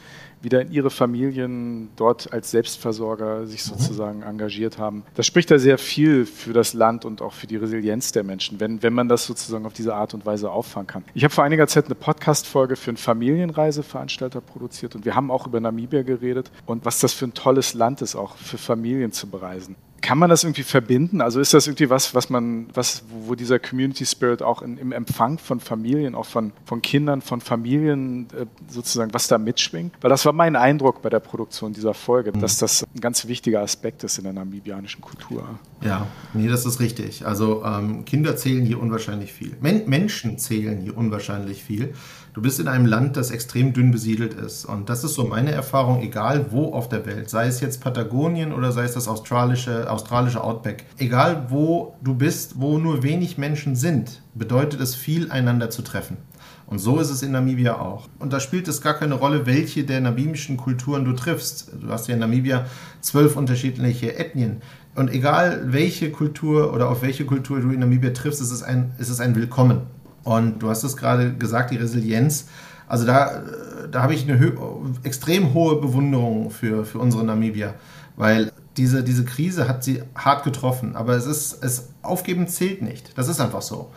wieder in ihre Familien dort als Selbstversorger sich mhm. sozusagen mhm. engagiert haben. Das spricht da sehr viel für das Land und auch für die Resilienz der Menschen, wenn, wenn man das sozusagen auf diese Art und Weise auffangen kann. Ich habe vor einiger Zeit eine Podcast-Folge für einen Familienreiseveranstalter produziert und wir haben auch über Namibia geredet und was das für ein tolles Land ist, auch für Familien zu bereisen. Kann man das irgendwie verbinden? Also ist das irgendwie was, was man, was, wo dieser Community Spirit auch in, im Empfang von Familien, auch von, von Kindern, von Familien äh, sozusagen, was da mitschwingt? Weil das war mein Eindruck bei der Produktion dieser Folge, mhm. dass das ein ganz wichtiger Aspekt ist in der namibianischen Kultur. Ja, nee, das ist richtig. Also ähm, Kinder zählen hier unwahrscheinlich viel. Men Menschen zählen hier unwahrscheinlich viel. Du bist in einem Land, das extrem dünn besiedelt ist. Und das ist so meine Erfahrung, egal wo auf der Welt, sei es jetzt Patagonien oder sei es das australische, australische Outback. Egal wo du bist, wo nur wenig Menschen sind, bedeutet es viel, einander zu treffen. Und so ist es in Namibia auch. Und da spielt es gar keine Rolle, welche der namibischen Kulturen du triffst. Du hast ja in Namibia zwölf unterschiedliche Ethnien. Und egal welche Kultur oder auf welche Kultur du in Namibia triffst, ist es ist es ein Willkommen. Und du hast es gerade gesagt, die Resilienz. Also da, da habe ich eine extrem hohe Bewunderung für, für unsere Namibier, weil diese, diese Krise hat sie hart getroffen. Aber es ist, es aufgeben zählt nicht. Das ist einfach so.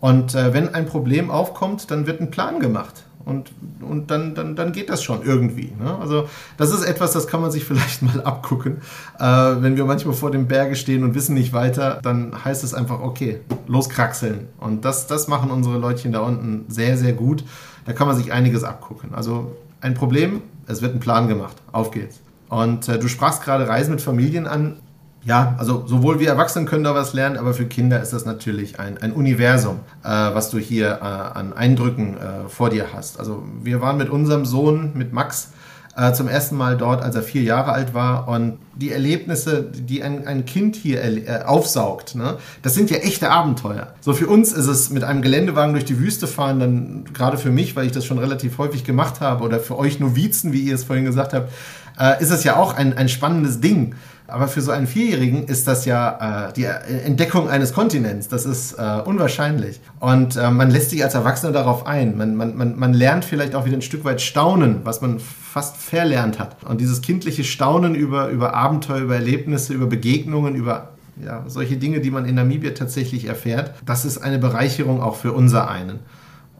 Und äh, wenn ein Problem aufkommt, dann wird ein Plan gemacht. Und, und dann, dann, dann geht das schon irgendwie. Ne? Also das ist etwas, das kann man sich vielleicht mal abgucken. Äh, wenn wir manchmal vor dem Berge stehen und wissen nicht weiter, dann heißt es einfach, okay, loskraxeln. Und das, das machen unsere Leutchen da unten sehr, sehr gut. Da kann man sich einiges abgucken. Also ein Problem, es wird ein Plan gemacht. Auf geht's. Und äh, du sprachst gerade Reisen mit Familien an ja, also sowohl wir Erwachsenen können da was lernen, aber für Kinder ist das natürlich ein, ein Universum, äh, was du hier äh, an Eindrücken äh, vor dir hast. Also wir waren mit unserem Sohn, mit Max, äh, zum ersten Mal dort, als er vier Jahre alt war. Und die Erlebnisse, die ein, ein Kind hier äh, aufsaugt, ne, das sind ja echte Abenteuer. So für uns ist es mit einem Geländewagen durch die Wüste fahren, dann gerade für mich, weil ich das schon relativ häufig gemacht habe, oder für euch Novizen, wie ihr es vorhin gesagt habt, äh, ist es ja auch ein, ein spannendes Ding. Aber für so einen Vierjährigen ist das ja äh, die Entdeckung eines Kontinents. Das ist äh, unwahrscheinlich. Und äh, man lässt sich als Erwachsener darauf ein. Man, man, man, man lernt vielleicht auch wieder ein Stück weit staunen, was man fast verlernt hat. Und dieses kindliche Staunen über, über Abenteuer, über Erlebnisse, über Begegnungen, über ja, solche Dinge, die man in Namibia tatsächlich erfährt, das ist eine Bereicherung auch für unser einen.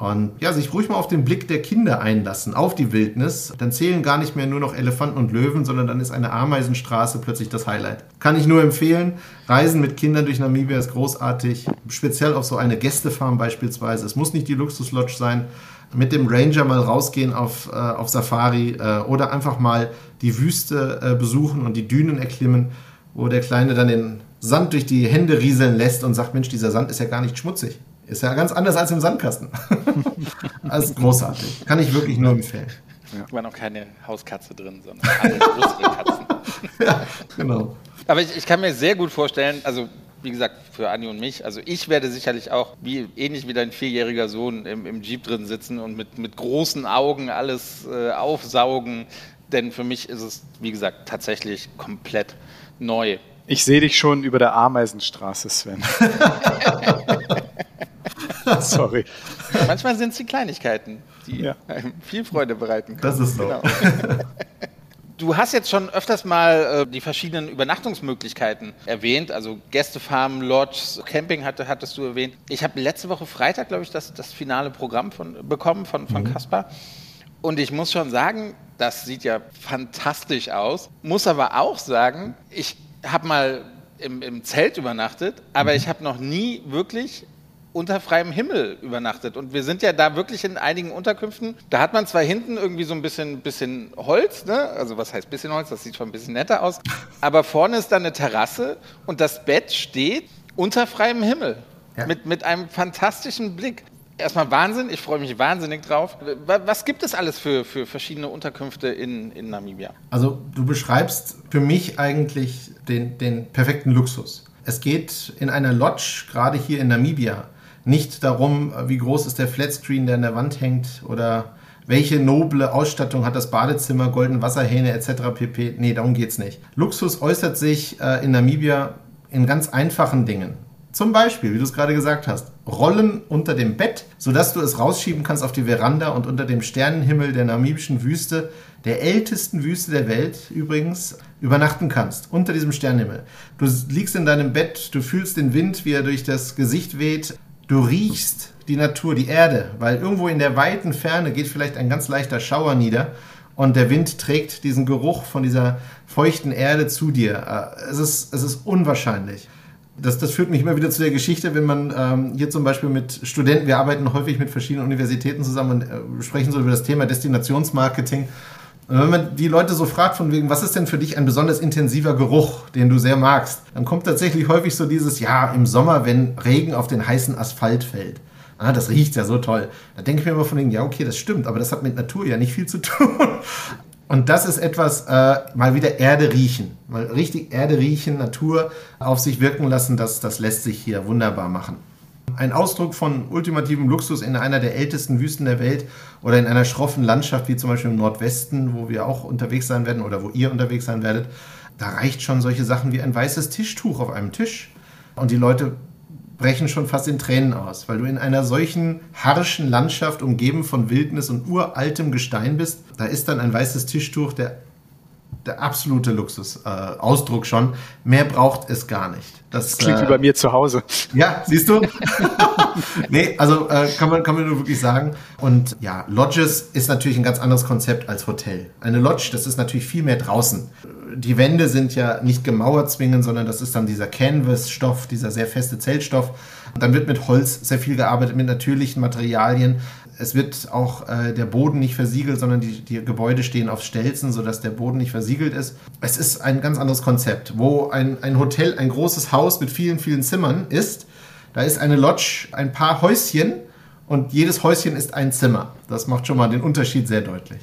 Und ja, sich ruhig mal auf den Blick der Kinder einlassen, auf die Wildnis. Dann zählen gar nicht mehr nur noch Elefanten und Löwen, sondern dann ist eine Ameisenstraße plötzlich das Highlight. Kann ich nur empfehlen. Reisen mit Kindern durch Namibia ist großartig. Speziell auf so eine Gästefarm beispielsweise. Es muss nicht die Luxuslodge sein. Mit dem Ranger mal rausgehen auf, äh, auf Safari äh, oder einfach mal die Wüste äh, besuchen und die Dünen erklimmen, wo der Kleine dann in Sand durch die Hände rieseln lässt und sagt, Mensch, dieser Sand ist ja gar nicht schmutzig. Ist ja ganz anders als im Sandkasten. also großartig. Kann ich wirklich nur empfehlen. Ja. War noch keine Hauskatze drin, sondern alle größere Katzen. ja, genau. Aber ich, ich kann mir sehr gut vorstellen, also wie gesagt, für Anni und mich. Also ich werde sicherlich auch, wie, ähnlich wie dein vierjähriger Sohn, im, im Jeep drin sitzen und mit, mit großen Augen alles äh, aufsaugen. Denn für mich ist es, wie gesagt, tatsächlich komplett neu. Ich sehe dich schon über der Ameisenstraße, Sven. Sorry. Manchmal sind es die Kleinigkeiten, die ja. einem viel Freude bereiten können. Das ist so. Genau. Du hast jetzt schon öfters mal äh, die verschiedenen Übernachtungsmöglichkeiten erwähnt, also Gästefarmen, Lodges, Camping hatte, hattest du erwähnt. Ich habe letzte Woche Freitag, glaube ich, das, das finale Programm von, bekommen von, von mhm. Kaspar. Und ich muss schon sagen, das sieht ja fantastisch aus. Muss aber auch sagen, ich habe mal im, im, Zelt übernachtet, aber mhm. ich habe noch nie wirklich unter freiem Himmel übernachtet. Und wir sind ja da wirklich in einigen Unterkünften. Da hat man zwar hinten irgendwie so ein bisschen, bisschen Holz, ne? also was heißt bisschen Holz, das sieht schon ein bisschen netter aus, aber vorne ist dann eine Terrasse und das Bett steht unter freiem Himmel. Ja. Mit, mit einem fantastischen Blick. Erstmal Wahnsinn, ich freue mich wahnsinnig drauf. Was gibt es alles für, für verschiedene Unterkünfte in, in Namibia? Also du beschreibst für mich eigentlich den, den perfekten Luxus. Es geht in einer Lodge, gerade hier in Namibia, nicht darum, wie groß ist der Flatscreen, der an der Wand hängt oder welche noble Ausstattung hat das Badezimmer, goldene Wasserhähne etc. pp. Nee, darum geht es nicht. Luxus äußert sich äh, in Namibia in ganz einfachen Dingen. Zum Beispiel, wie du es gerade gesagt hast, Rollen unter dem Bett, sodass du es rausschieben kannst auf die Veranda und unter dem Sternenhimmel der namibischen Wüste, der ältesten Wüste der Welt übrigens, übernachten kannst. Unter diesem Sternenhimmel. Du liegst in deinem Bett, du fühlst den Wind, wie er durch das Gesicht weht. Du riechst die Natur, die Erde, weil irgendwo in der weiten Ferne geht vielleicht ein ganz leichter Schauer nieder und der Wind trägt diesen Geruch von dieser feuchten Erde zu dir. Äh, es ist, es ist unwahrscheinlich. Das, das führt mich immer wieder zu der Geschichte, wenn man ähm, hier zum Beispiel mit Studenten, wir arbeiten häufig mit verschiedenen Universitäten zusammen und äh, sprechen so über das Thema Destinationsmarketing. Und wenn man die Leute so fragt von wegen, was ist denn für dich ein besonders intensiver Geruch, den du sehr magst, dann kommt tatsächlich häufig so dieses, ja, im Sommer, wenn Regen auf den heißen Asphalt fällt. Ah, das riecht ja so toll. Da denke ich mir immer von wegen, ja, okay, das stimmt, aber das hat mit Natur ja nicht viel zu tun. Und das ist etwas, äh, mal wieder Erde riechen. Mal richtig Erde riechen, Natur auf sich wirken lassen, das, das lässt sich hier wunderbar machen. Ein Ausdruck von ultimativem Luxus in einer der ältesten Wüsten der Welt oder in einer schroffen Landschaft wie zum Beispiel im Nordwesten, wo wir auch unterwegs sein werden oder wo ihr unterwegs sein werdet, da reicht schon solche Sachen wie ein weißes Tischtuch auf einem Tisch. Und die Leute brechen schon fast in Tränen aus, weil du in einer solchen harschen Landschaft umgeben von Wildnis und uraltem Gestein bist. Da ist dann ein weißes Tischtuch der der absolute Luxusausdruck äh, schon. Mehr braucht es gar nicht. Das, das klingt äh, wie bei mir zu Hause. Ja, siehst du? nee, also äh, kann, man, kann man nur wirklich sagen. Und ja, Lodges ist natürlich ein ganz anderes Konzept als Hotel. Eine Lodge, das ist natürlich viel mehr draußen. Die Wände sind ja nicht gemauert zwingend, sondern das ist dann dieser Canvas-Stoff, dieser sehr feste Zeltstoff. Und dann wird mit Holz sehr viel gearbeitet, mit natürlichen Materialien. Es wird auch äh, der Boden nicht versiegelt, sondern die, die Gebäude stehen auf Stelzen, sodass der Boden nicht versiegelt ist. Es ist ein ganz anderes Konzept, wo ein, ein Hotel ein großes Haus mit vielen, vielen Zimmern ist. Da ist eine Lodge, ein paar Häuschen und jedes Häuschen ist ein Zimmer. Das macht schon mal den Unterschied sehr deutlich.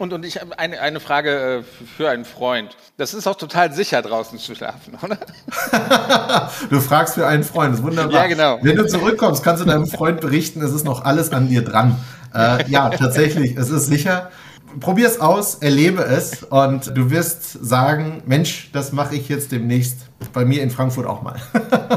Und, und ich habe eine, eine Frage äh, für einen Freund. Das ist auch total sicher, draußen zu schlafen, oder? du fragst für einen Freund, das ist wunderbar. Ja, genau. Wenn du zurückkommst, kannst du deinem Freund berichten, es ist noch alles an dir dran. Äh, ja, tatsächlich, es ist sicher. Probier es aus, erlebe es und du wirst sagen, Mensch, das mache ich jetzt demnächst bei mir in Frankfurt auch mal.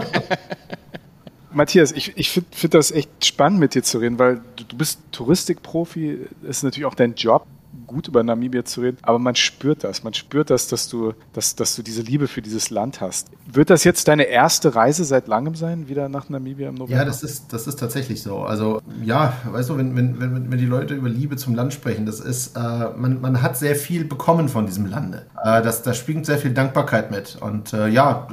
Matthias, ich, ich finde find das echt spannend mit dir zu reden, weil du, du bist Touristikprofi, ist natürlich auch dein Job gut über Namibia zu reden, aber man spürt das. Man spürt das, dass du, dass, dass du diese Liebe für dieses Land hast. Wird das jetzt deine erste Reise seit langem sein, wieder nach Namibia im November? Ja, das ist, das ist tatsächlich so. Also ja, weißt du, wenn, wenn, wenn, wenn die Leute über Liebe zum Land sprechen, das ist, äh, man, man hat sehr viel bekommen von diesem Lande. Äh, das, da springt sehr viel Dankbarkeit mit. Und äh, ja,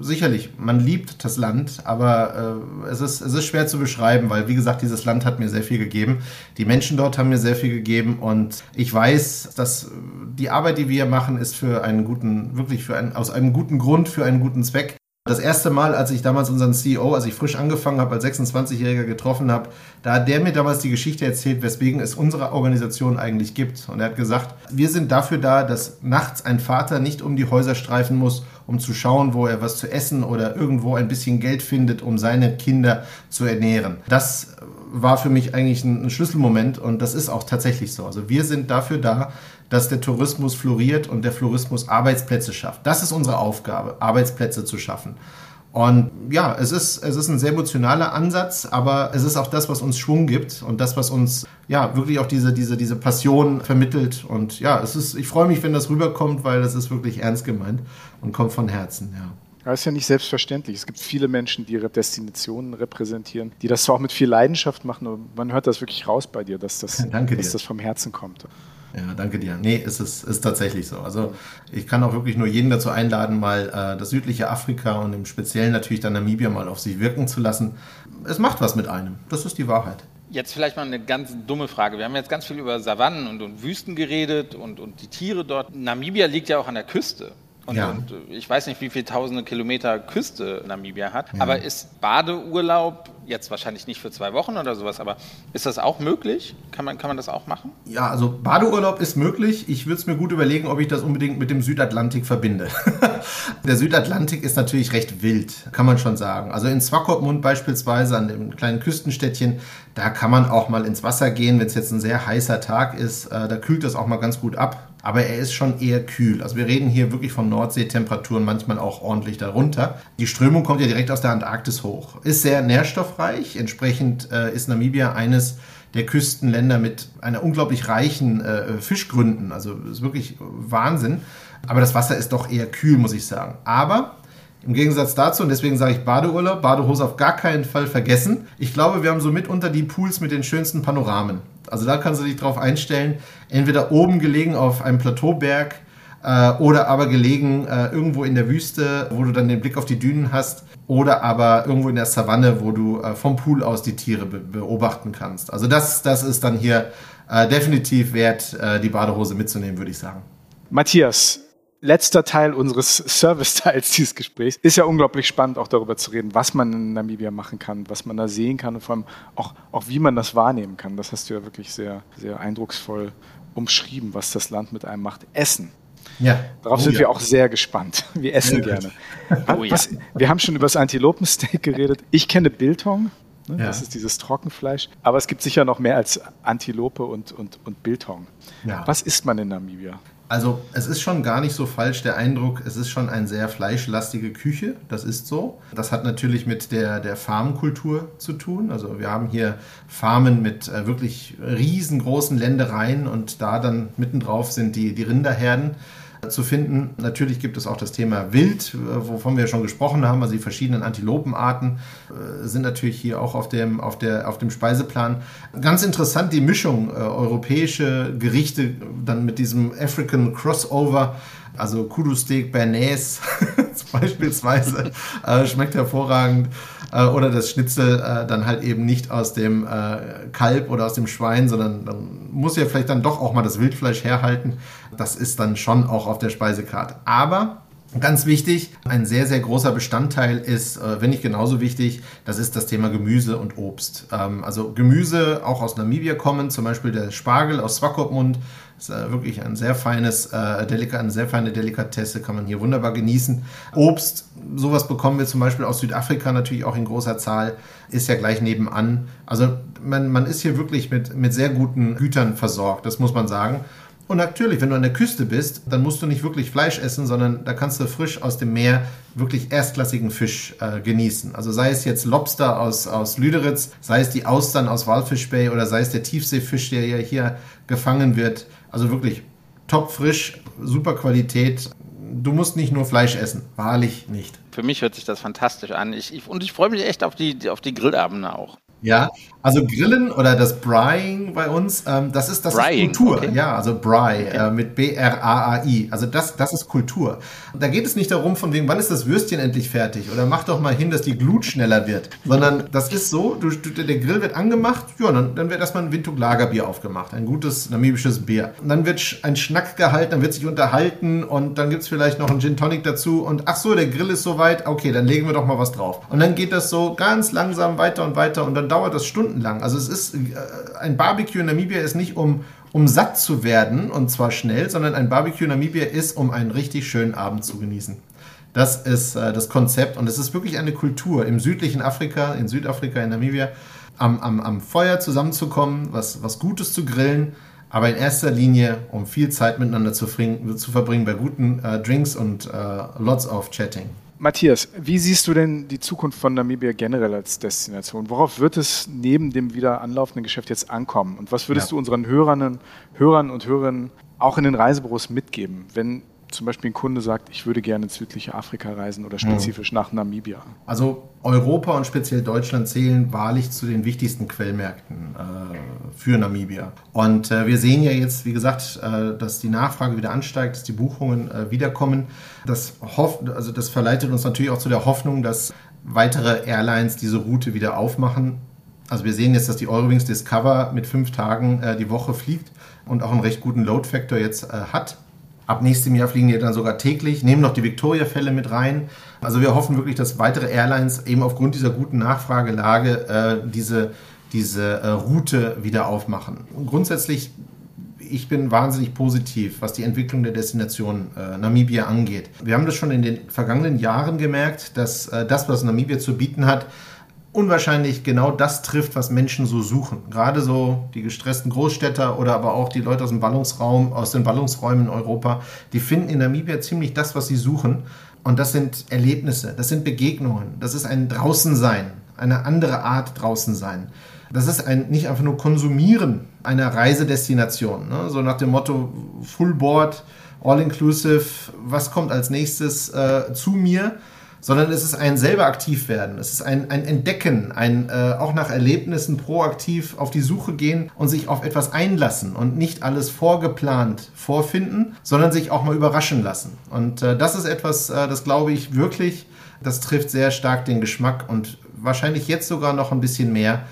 sicherlich, man liebt das Land, aber äh, es, ist, es ist schwer zu beschreiben, weil wie gesagt, dieses Land hat mir sehr viel gegeben. Die Menschen dort haben mir sehr viel gegeben und ich weiß, weiß, dass die Arbeit, die wir machen, ist für einen guten, wirklich für einen, aus einem guten Grund, für einen guten Zweck. Das erste Mal, als ich damals unseren CEO, als ich frisch angefangen habe, als 26-Jähriger getroffen habe, da hat der mir damals die Geschichte erzählt, weswegen es unsere Organisation eigentlich gibt. Und er hat gesagt, wir sind dafür da, dass nachts ein Vater nicht um die Häuser streifen muss, um zu schauen, wo er was zu essen oder irgendwo ein bisschen Geld findet, um seine Kinder zu ernähren. Das war für mich eigentlich ein, Schlüsselmoment und das ist auch tatsächlich so. Also wir sind dafür da, dass der Tourismus floriert und der Tourismus Arbeitsplätze schafft. Das ist unsere Aufgabe, Arbeitsplätze zu schaffen. Und ja, es ist, es ist ein sehr emotionaler Ansatz, aber es ist auch das, was uns Schwung gibt und das, was uns ja wirklich auch diese, diese, diese Passion vermittelt. Und ja, es ist, ich freue mich, wenn das rüberkommt, weil das ist wirklich ernst gemeint und kommt von Herzen, ja. Das ist ja nicht selbstverständlich. Es gibt viele Menschen, die ihre Destinationen repräsentieren, die das zwar auch mit viel Leidenschaft machen, aber man hört das wirklich raus bei dir, dass das, dass das vom Herzen kommt. Ja, danke dir. Nee, es ist, ist tatsächlich so. Also ich kann auch wirklich nur jeden dazu einladen, mal äh, das südliche Afrika und im Speziellen natürlich dann Namibia mal auf sich wirken zu lassen. Es macht was mit einem. Das ist die Wahrheit. Jetzt vielleicht mal eine ganz dumme Frage. Wir haben jetzt ganz viel über Savannen und, und Wüsten geredet und, und die Tiere dort. Namibia liegt ja auch an der Küste. Und, ja. und, ich weiß nicht, wie viele tausende Kilometer Küste Namibia hat. Ja. Aber ist Badeurlaub jetzt wahrscheinlich nicht für zwei Wochen oder sowas, aber ist das auch möglich? Kann man, kann man das auch machen? Ja, also Badeurlaub ist möglich. Ich würde es mir gut überlegen, ob ich das unbedingt mit dem Südatlantik verbinde. Der Südatlantik ist natürlich recht wild, kann man schon sagen. Also in Swakopmund beispielsweise, an dem kleinen Küstenstädtchen, da kann man auch mal ins Wasser gehen, wenn es jetzt ein sehr heißer Tag ist. Äh, da kühlt das auch mal ganz gut ab aber er ist schon eher kühl. Also wir reden hier wirklich von Nordseetemperaturen, manchmal auch ordentlich darunter. Die Strömung kommt ja direkt aus der Antarktis hoch. Ist sehr nährstoffreich, entsprechend äh, ist Namibia eines der Küstenländer mit einer unglaublich reichen äh, Fischgründen. Also ist wirklich Wahnsinn. Aber das Wasser ist doch eher kühl, muss ich sagen. Aber im Gegensatz dazu, und deswegen sage ich Badeurlaub, Badehose auf gar keinen Fall vergessen. Ich glaube, wir haben so mitunter die Pools mit den schönsten Panoramen. Also da kannst du dich drauf einstellen, entweder oben gelegen auf einem Plateauberg äh, oder aber gelegen äh, irgendwo in der Wüste, wo du dann den Blick auf die Dünen hast oder aber irgendwo in der Savanne, wo du äh, vom Pool aus die Tiere be beobachten kannst. Also das, das ist dann hier äh, definitiv wert, äh, die Badehose mitzunehmen, würde ich sagen. Matthias, letzter Teil unseres Service-Teils dieses Gesprächs. Ist ja unglaublich spannend, auch darüber zu reden, was man in Namibia machen kann, was man da sehen kann und vor allem auch, auch wie man das wahrnehmen kann. Das hast du ja wirklich sehr, sehr eindrucksvoll umschrieben, was das Land mit einem macht. Essen. Ja. Darauf oh, sind ja. wir auch sehr gespannt. Wir essen ja, gerne. Oh, was, wir haben schon über das Antilopensteak geredet. Ich kenne Biltong. Ne? Ja. Das ist dieses Trockenfleisch. Aber es gibt sicher noch mehr als Antilope und, und, und Biltong. Was isst man in Namibia? Also es ist schon gar nicht so falsch der Eindruck, es ist schon eine sehr fleischlastige Küche, das ist so. Das hat natürlich mit der, der Farmkultur zu tun. Also wir haben hier Farmen mit äh, wirklich riesengroßen Ländereien und da dann mittendrauf sind die, die Rinderherden zu finden. Natürlich gibt es auch das Thema Wild, äh, wovon wir schon gesprochen haben. Also die verschiedenen Antilopenarten äh, sind natürlich hier auch auf dem, auf der, auf dem Speiseplan. Ganz interessant die Mischung äh, europäische Gerichte dann mit diesem African Crossover. Also Kudu-Steak Bernays beispielsweise äh, schmeckt hervorragend. Äh, oder das Schnitzel äh, dann halt eben nicht aus dem äh, Kalb oder aus dem Schwein, sondern dann muss ja vielleicht dann doch auch mal das Wildfleisch herhalten. Das ist dann schon auch auf der Speisekarte. Aber Ganz wichtig, ein sehr, sehr großer Bestandteil ist, äh, wenn nicht genauso wichtig, das ist das Thema Gemüse und Obst. Ähm, also Gemüse auch aus Namibia kommen, zum Beispiel der Spargel aus Swakopmund, ist äh, wirklich ein sehr feines, äh, Delika, eine sehr feine Delikatesse, kann man hier wunderbar genießen. Obst, sowas bekommen wir zum Beispiel aus Südafrika natürlich auch in großer Zahl, ist ja gleich nebenan. Also man, man ist hier wirklich mit, mit sehr guten Gütern versorgt, das muss man sagen. Und natürlich, wenn du an der Küste bist, dann musst du nicht wirklich Fleisch essen, sondern da kannst du frisch aus dem Meer wirklich erstklassigen Fisch äh, genießen. Also sei es jetzt Lobster aus, aus Lüderitz, sei es die Austern aus Walfish Bay oder sei es der Tiefseefisch, der ja hier gefangen wird. Also wirklich top frisch, super Qualität. Du musst nicht nur Fleisch essen, wahrlich nicht. Für mich hört sich das fantastisch an. Ich, ich, und ich freue mich echt auf die, auf die Grillabende auch. Ja, also Grillen oder das Brying bei uns, ähm, das ist das Brying, ist Kultur. okay. Ja, also Bry äh, mit B-R-A-A-I. Also das, das ist Kultur. Und da geht es nicht darum, von wegen, wann ist das Würstchen endlich fertig? Oder mach doch mal hin, dass die Glut schneller wird. Sondern das ist so, du, der Grill wird angemacht, ja, dann, dann wird erstmal ein Windhoek Lagerbier aufgemacht. Ein gutes namibisches Bier. Und dann wird ein Schnack gehalten, dann wird sich unterhalten und dann gibt's vielleicht noch einen Gin Tonic dazu. Und ach so, der Grill ist soweit, okay, dann legen wir doch mal was drauf. Und dann geht das so ganz langsam weiter und weiter und dann dauert das stundenlang. Also es ist, äh, ein Barbecue in Namibia ist nicht um, um satt zu werden und zwar schnell, sondern ein Barbecue in Namibia ist, um einen richtig schönen Abend zu genießen. Das ist äh, das Konzept und es ist wirklich eine Kultur im südlichen Afrika, in Südafrika, in Namibia, am, am, am Feuer zusammenzukommen, was, was Gutes zu grillen, aber in erster Linie, um viel Zeit miteinander zu, zu verbringen bei guten äh, Drinks und äh, lots of chatting. Matthias, wie siehst du denn die Zukunft von Namibia generell als Destination? Worauf wird es neben dem wieder anlaufenden Geschäft jetzt ankommen? Und was würdest Ja. du unseren Hörern, Hörern und Hörerinnen auch in den Reisebüros mitgeben, wenn zum Beispiel ein Kunde sagt, ich würde gerne ins südliche Afrika reisen oder spezifisch nach Namibia? Also Europa und speziell Deutschland zählen wahrlich zu den wichtigsten Quellmärkten äh, für Namibia. Und äh, wir sehen ja jetzt, wie gesagt, äh, dass die Nachfrage wieder ansteigt, dass die Buchungen äh, wiederkommen. Das, also das verleitet uns natürlich auch zu der Hoffnung, dass weitere Airlines diese Route wieder aufmachen. Also wir sehen jetzt, dass die Eurowings Discover mit fünf Tagen äh, die Woche fliegt und auch einen recht guten Load Factor jetzt äh, hat. Ab nächstem Jahr fliegen die dann sogar täglich, nehmen noch die Victoria-Fälle mit rein. Also wir hoffen wirklich, dass weitere Airlines eben aufgrund dieser guten Nachfragelage äh, diese, diese äh, Route wieder aufmachen. Und grundsätzlich, ich bin wahnsinnig positiv, was die Entwicklung der Destination äh, Namibia angeht. Wir haben das schon in den vergangenen Jahren gemerkt, dass äh, das, was Namibia zu bieten hat, unwahrscheinlich genau das trifft, was Menschen so suchen. Gerade so die gestressten Großstädter oder aber auch die Leute aus dem Ballungsraum, aus den Ballungsräumen in Europa, die finden in Namibia ziemlich das, was sie suchen. Und das sind Erlebnisse, das sind Begegnungen, das ist ein Draußensein, eine andere Art Draußensein. Das ist ein nicht einfach nur Konsumieren einer Reisedestination, ne? so nach dem Motto Full Board, All Inclusive, was kommt als nächstes äh, zu mir, sondern es ist ein selber aktiv werden. Es ist ein, ein Entdecken, ein äh, auch nach Erlebnissen proaktiv auf die Suche gehen und sich auf etwas einlassen und nicht alles vorgeplant vorfinden, sondern sich auch mal überraschen lassen. Und äh, das ist etwas, äh, das glaube ich wirklich, das trifft sehr stark den Geschmack und wahrscheinlich jetzt sogar noch ein bisschen mehr,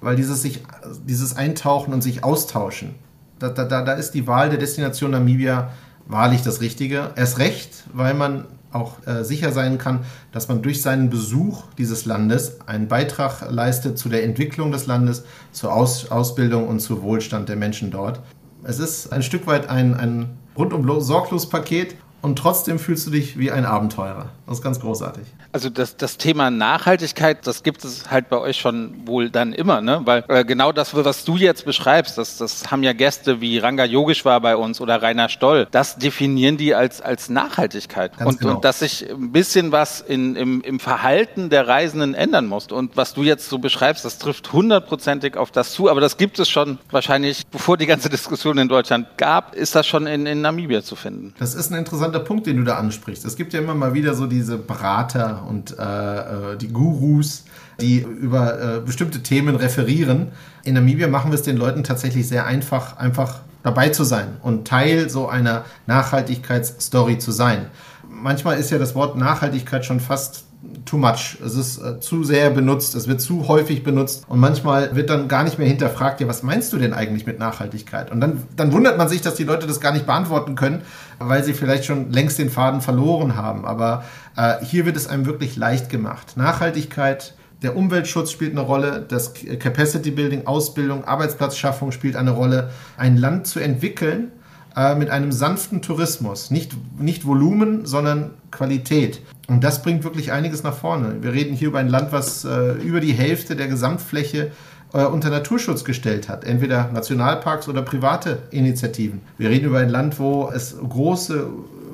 weil dieses, sich, dieses Eintauchen und sich austauschen, da, da, da ist die Wahl der Destination Namibia wahrlich das Richtige. Erst recht, weil man auch äh, sicher sein kann, dass man durch seinen Besuch dieses Landes einen Beitrag leistet zu der Entwicklung des Landes, zur Aus Ausbildung und zu Wohlstand der Menschen dort. Es ist ein Stück weit ein, ein rundum sorglos Paket und trotzdem fühlst du dich wie ein Abenteurer. Das ist ganz großartig. Also das, das Thema Nachhaltigkeit, das gibt es halt bei euch schon wohl dann immer, ne? Weil äh, genau das, was du jetzt beschreibst, das, das haben ja Gäste wie Ranga Yogeshwar bei uns oder Rainer Stoll, das definieren die als, als Nachhaltigkeit. Ganz und, genau. und dass sich ein bisschen was in, im, im Verhalten der Reisenden ändern muss. Und was du jetzt so beschreibst, das trifft hundertprozentig auf das zu, aber das gibt es schon wahrscheinlich, bevor die ganze Diskussion in Deutschland gab, ist das schon in, in Namibia zu finden. Das ist ein interessanter Punkt, den du da ansprichst. Es gibt ja immer mal wieder so diese Berater und äh, die Gurus, die über äh, bestimmte Themen referieren. In Namibia machen wir es den Leuten tatsächlich sehr einfach, einfach dabei zu sein und Teil so einer Nachhaltigkeitsstory zu sein. Manchmal ist ja das Wort Nachhaltigkeit schon fast too much. Es ist äh, zu sehr benutzt, es wird zu häufig benutzt und manchmal wird dann gar nicht mehr hinterfragt, ja, was meinst du denn eigentlich mit Nachhaltigkeit? Und dann, dann wundert man sich, dass die Leute das gar nicht beantworten können, weil sie vielleicht schon längst den Faden verloren haben. Aber äh, hier wird es einem wirklich leicht gemacht. Nachhaltigkeit, der Umweltschutz spielt eine Rolle, das Capacity Building, Ausbildung, Arbeitsplatzschaffung spielt eine Rolle. Ein Land zu entwickeln, äh, mit einem sanften Tourismus. Nicht, nicht Volumen, sondern Qualität. Und das bringt wirklich einiges nach vorne. Wir reden hier über ein Land, was äh, über die Hälfte der Gesamtfläche äh, unter Naturschutz gestellt hat. Entweder Nationalparks oder private Initiativen. Wir reden über ein Land, wo es große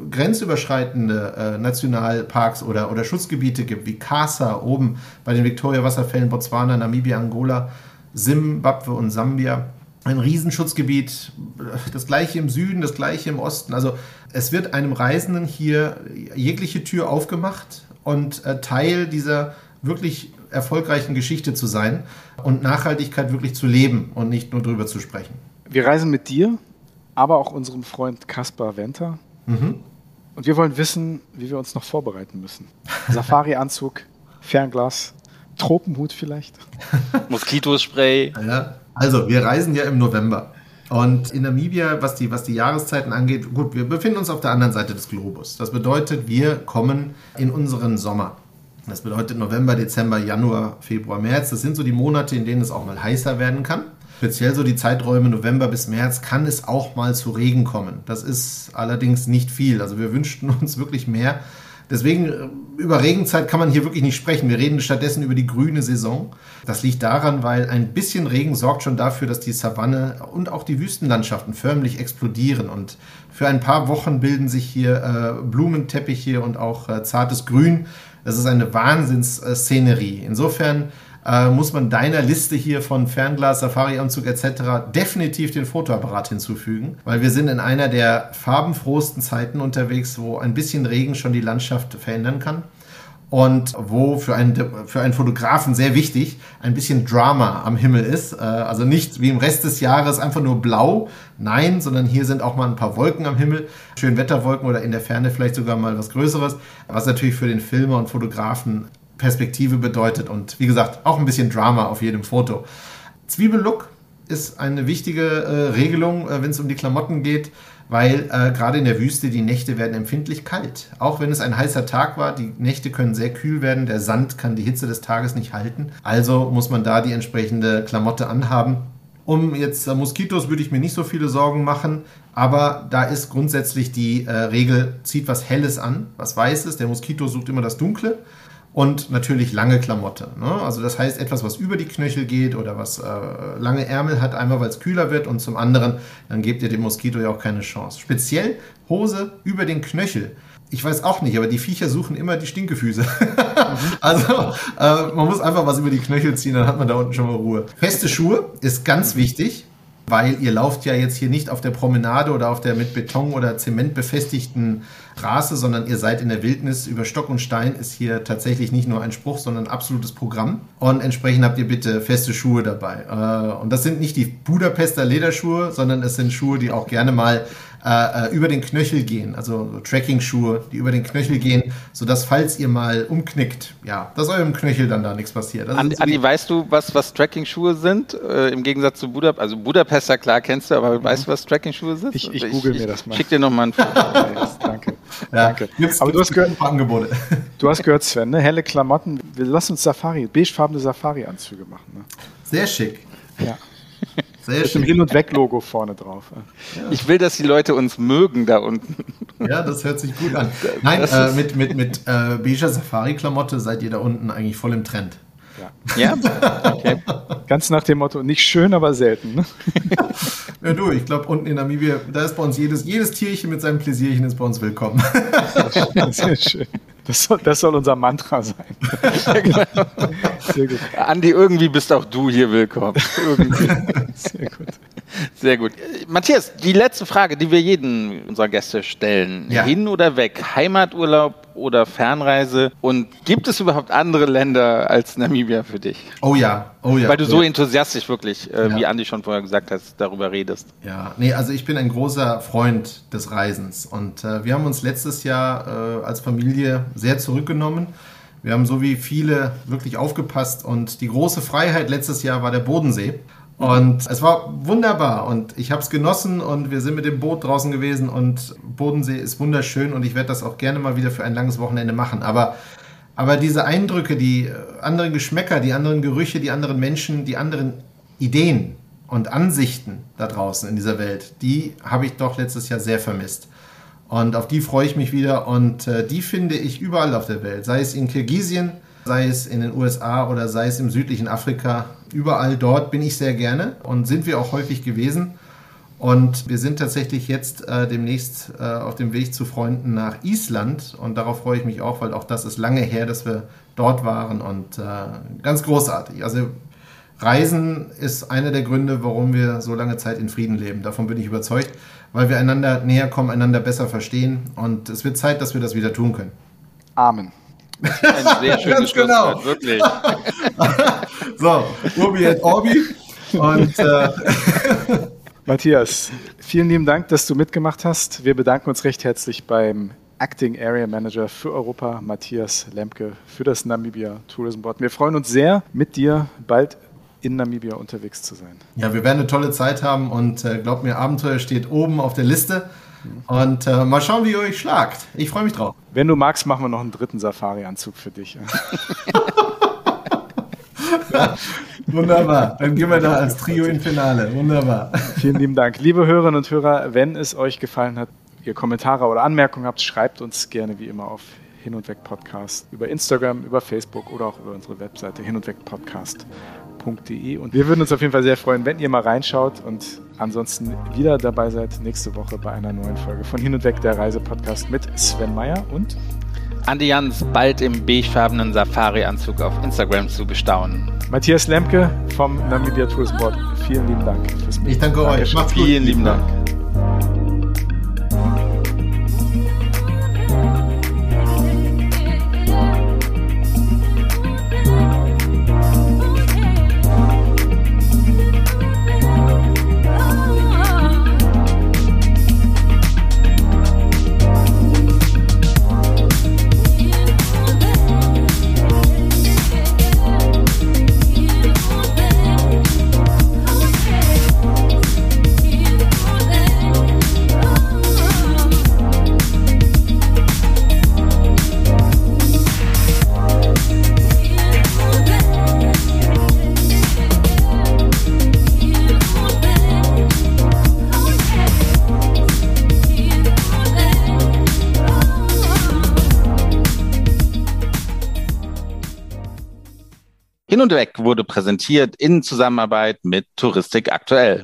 grenzüberschreitende äh, Nationalparks oder, oder Schutzgebiete gibt, wie Kasa oben bei den Victoria-Wasserfällen, Botswana, Namibia, Angola, Simbabwe und Sambia ein Riesenschutzgebiet, das gleiche im Süden, das gleiche im Osten. Also es wird einem Reisenden hier jegliche Tür aufgemacht und äh, Teil dieser wirklich erfolgreichen Geschichte zu sein und Nachhaltigkeit wirklich zu leben und nicht nur drüber zu sprechen. Wir reisen mit dir, aber auch unserem Freund Kaspar Venter. Mhm. Und wir wollen wissen, wie wir uns noch vorbereiten müssen. Safari-Anzug, Fernglas, Tropenhut vielleicht. Moskitospray. Ja, also, wir reisen ja im November. Und in Namibia, was die, was die Jahreszeiten angeht, gut, wir befinden uns auf der anderen Seite des Globus. Das bedeutet, wir kommen in unseren Sommer. Das bedeutet November, Dezember, Januar, Februar, März. Das sind so die Monate, in denen es auch mal heißer werden kann. Speziell so die Zeiträume November bis März kann es auch mal zu Regen kommen. Das ist allerdings nicht viel. Also wir wünschten uns wirklich mehr. Deswegen äh, über Regenzeit kann man hier wirklich nicht sprechen. Wir reden stattdessen über die grüne Saison. Das liegt daran, weil ein bisschen Regen sorgt schon dafür, dass die Savanne und auch die Wüstenlandschaften förmlich explodieren. Und für ein paar Wochen bilden sich hier äh, Blumenteppiche und auch äh, zartes Grün. Das ist eine Wahnsinnsszenerie. Insofern äh, muss man deiner Liste hier von Fernglas, Safari-Anzug etc. definitiv den Fotoapparat hinzufügen, weil wir sind in einer der farbenfrohsten Zeiten unterwegs, wo ein bisschen Regen schon die Landschaft verändern kann und wo für einen, für einen Fotografen sehr wichtig ein bisschen Drama am Himmel ist. Äh, also nicht wie im Rest des Jahres einfach nur blau, nein, sondern hier sind auch mal ein paar Wolken am Himmel, schön Wetterwolken oder in der Ferne vielleicht sogar mal was Größeres, was natürlich für den Filmer und Fotografen Perspektive bedeutet und wie gesagt, auch ein bisschen Drama auf jedem Foto. Zwiebellook ist eine wichtige äh, Regelung, äh, wenn es um die Klamotten geht, weil äh, gerade in der Wüste die Nächte werden empfindlich kalt. Auch wenn es ein heißer Tag war, die Nächte können sehr kühl werden, der Sand kann die Hitze des Tages nicht halten. Also muss man da die entsprechende Klamotte anhaben. Um jetzt äh, Moskitos würde ich mir nicht so viele Sorgen machen, aber da ist grundsätzlich die äh, Regel, zieht was Helles an, was Weißes. Der Moskito sucht immer das Dunkle und natürlich lange Klamotte. Ne? Also das heißt etwas, was über die Knöchel geht oder was äh, lange Ärmel hat, einmal weil es kühler wird und zum anderen, dann gebt ihr dem Moskito ja auch keine Chance. Speziell Hose über den Knöchel. Ich weiß auch nicht, aber die Viecher suchen immer die Stinkefüße. also äh, man muss einfach was über die Knöchel ziehen, dann hat man da unten schon mal Ruhe. Feste Schuhe ist ganz wichtig weil ihr lauft ja jetzt hier nicht auf der Promenade oder auf der mit Beton oder Zement befestigten Straße, sondern ihr seid in der Wildnis über Stock und Stein, ist hier tatsächlich nicht nur ein Spruch, sondern ein absolutes Programm. Und entsprechend habt ihr bitte feste Schuhe dabei. Äh, und das sind nicht die Budapester Lederschuhe, sondern es sind Schuhe, die auch gerne mal äh, äh, über den Knöchel gehen, also Tracking-Schuhe, die über den Knöchel gehen, sodass falls ihr mal umknickt, ja, dass eurem Knöchel dann da nichts passiert. Andi, so Andi, weißt du, was, was Tracking-Schuhe sind? Äh, Im Gegensatz zu Budapest, also Budapester, klar kennst du, aber mhm. weißt du, was Tracking-Schuhe sind? Ich, ich google ich, mir das mal. Schick dir nochmal ein Foto. danke. Ja, danke. Gibt's, aber du hast gehört, ein paar Angebote. Du hast gehört, Sven, ne? helle Klamotten. Wir lassen uns Safari, beigefarbene Safari-Anzüge machen. Ne? Sehr schick. Ja. Sehr Mit dem Hin- und Weg-Logo vorne drauf. Ja. Ich will, dass die Leute uns mögen da unten. Ja, das hört sich gut an. Nein, äh, mit, mit, mit äh, beiger Safari-Klamotte seid ihr da unten eigentlich voll im Trend. Ja. ja? Okay. Ganz nach dem Motto, nicht schön, aber selten. Ne? Ja, du, ich glaube, unten in Namibia, da ist bei uns jedes, jedes Tierchen mit seinem Pläsierchen ist bei uns willkommen. Sehr schön. Das soll, das soll unser Mantra sein. Sehr gut. Andi, irgendwie bist auch du hier willkommen. Irgendwie. Sehr gut. Sehr gut. Matthias, die letzte Frage, die wir jeden unserer Gäste stellen. Ja. Hin oder weg? Heimaturlaub oder Fernreise? Und gibt es überhaupt andere Länder als Namibia für dich? Oh ja, oh ja. Weil du so enthusiastisch wirklich, äh, ja. wie Andi schon vorher gesagt hat, darüber redest. Ja, nee, also ich bin ein großer Freund des Reisens. Und äh, wir haben uns letztes Jahr äh, als Familie sehr zurückgenommen. Wir haben so wie viele wirklich aufgepasst und die große Freiheit letztes Jahr war der Bodensee. Und es war wunderbar und ich habe es genossen und wir sind mit dem Boot draußen gewesen und Bodensee ist wunderschön und ich werde das auch gerne mal wieder für ein langes Wochenende machen. Aber, aber diese Eindrücke, die anderen Geschmäcker, die anderen Gerüche, die anderen Menschen, die anderen Ideen und Ansichten da draußen in dieser Welt, die habe ich doch letztes Jahr sehr vermisst. Und auf die freue ich mich wieder und äh, die finde ich überall auf der Welt, sei es in Kirgisien, sei es in den USA oder sei es im südlichen Afrika. Überall dort bin ich sehr gerne und sind wir auch häufig gewesen. Und wir sind tatsächlich jetzt äh, demnächst äh, auf dem Weg zu Freunden nach Island. Und darauf freue ich mich auch, weil auch das ist lange her, dass wir dort waren und äh, ganz großartig. Also Reisen ist einer der Gründe, warum wir so lange Zeit in Frieden leben. Davon bin ich überzeugt, weil wir einander näher kommen, einander besser verstehen. Und es wird Zeit, dass wir das wieder tun können. Amen. Ein sehr schönes genau. Wirklich. so, Urbi et Orbi. Und äh, Matthias, vielen lieben Dank, dass du mitgemacht hast. Wir bedanken uns recht herzlich beim Acting Area Manager für Europa, Matthias Lemke, für das Namibia Tourism Board. Wir freuen uns sehr, mit dir bald in Namibia unterwegs zu sein. Ja, wir werden eine tolle Zeit haben und äh, glaubt mir, Abenteuer steht oben auf der Liste. Und äh, mal schauen, wie ihr euch schlagt. Ich freue mich drauf. Wenn du magst, machen wir noch einen dritten Safari-Anzug für dich. wunderbar. Dann gehen wir da als Trio in Finale. Wunderbar. Vielen lieben Dank. Liebe Hörerinnen und Hörer, wenn es euch gefallen hat, ihr Kommentare oder Anmerkungen habt, schreibt uns gerne wie immer auf Hin und Weg Podcast über Instagram, über Facebook oder auch über unsere Webseite hin und weg podcast.de. Und wir würden uns auf jeden Fall sehr freuen, wenn ihr mal reinschaut und ansonsten wieder dabei seid nächste Woche bei einer neuen Folge von Hin und Weg der Reisepodcast mit Sven Meyer und Andi Jans bald im beigefarbenen Safari-Anzug auf Instagram zu bestaunen. Matthias Lemke vom Namibia Tourism Board. Vielen lieben Dank fürs Mitmachen. Ich danke euch. Macht's gut. Vielen lieben Dank. Hin und Weg wurde präsentiert in Zusammenarbeit mit Touristik aktuell.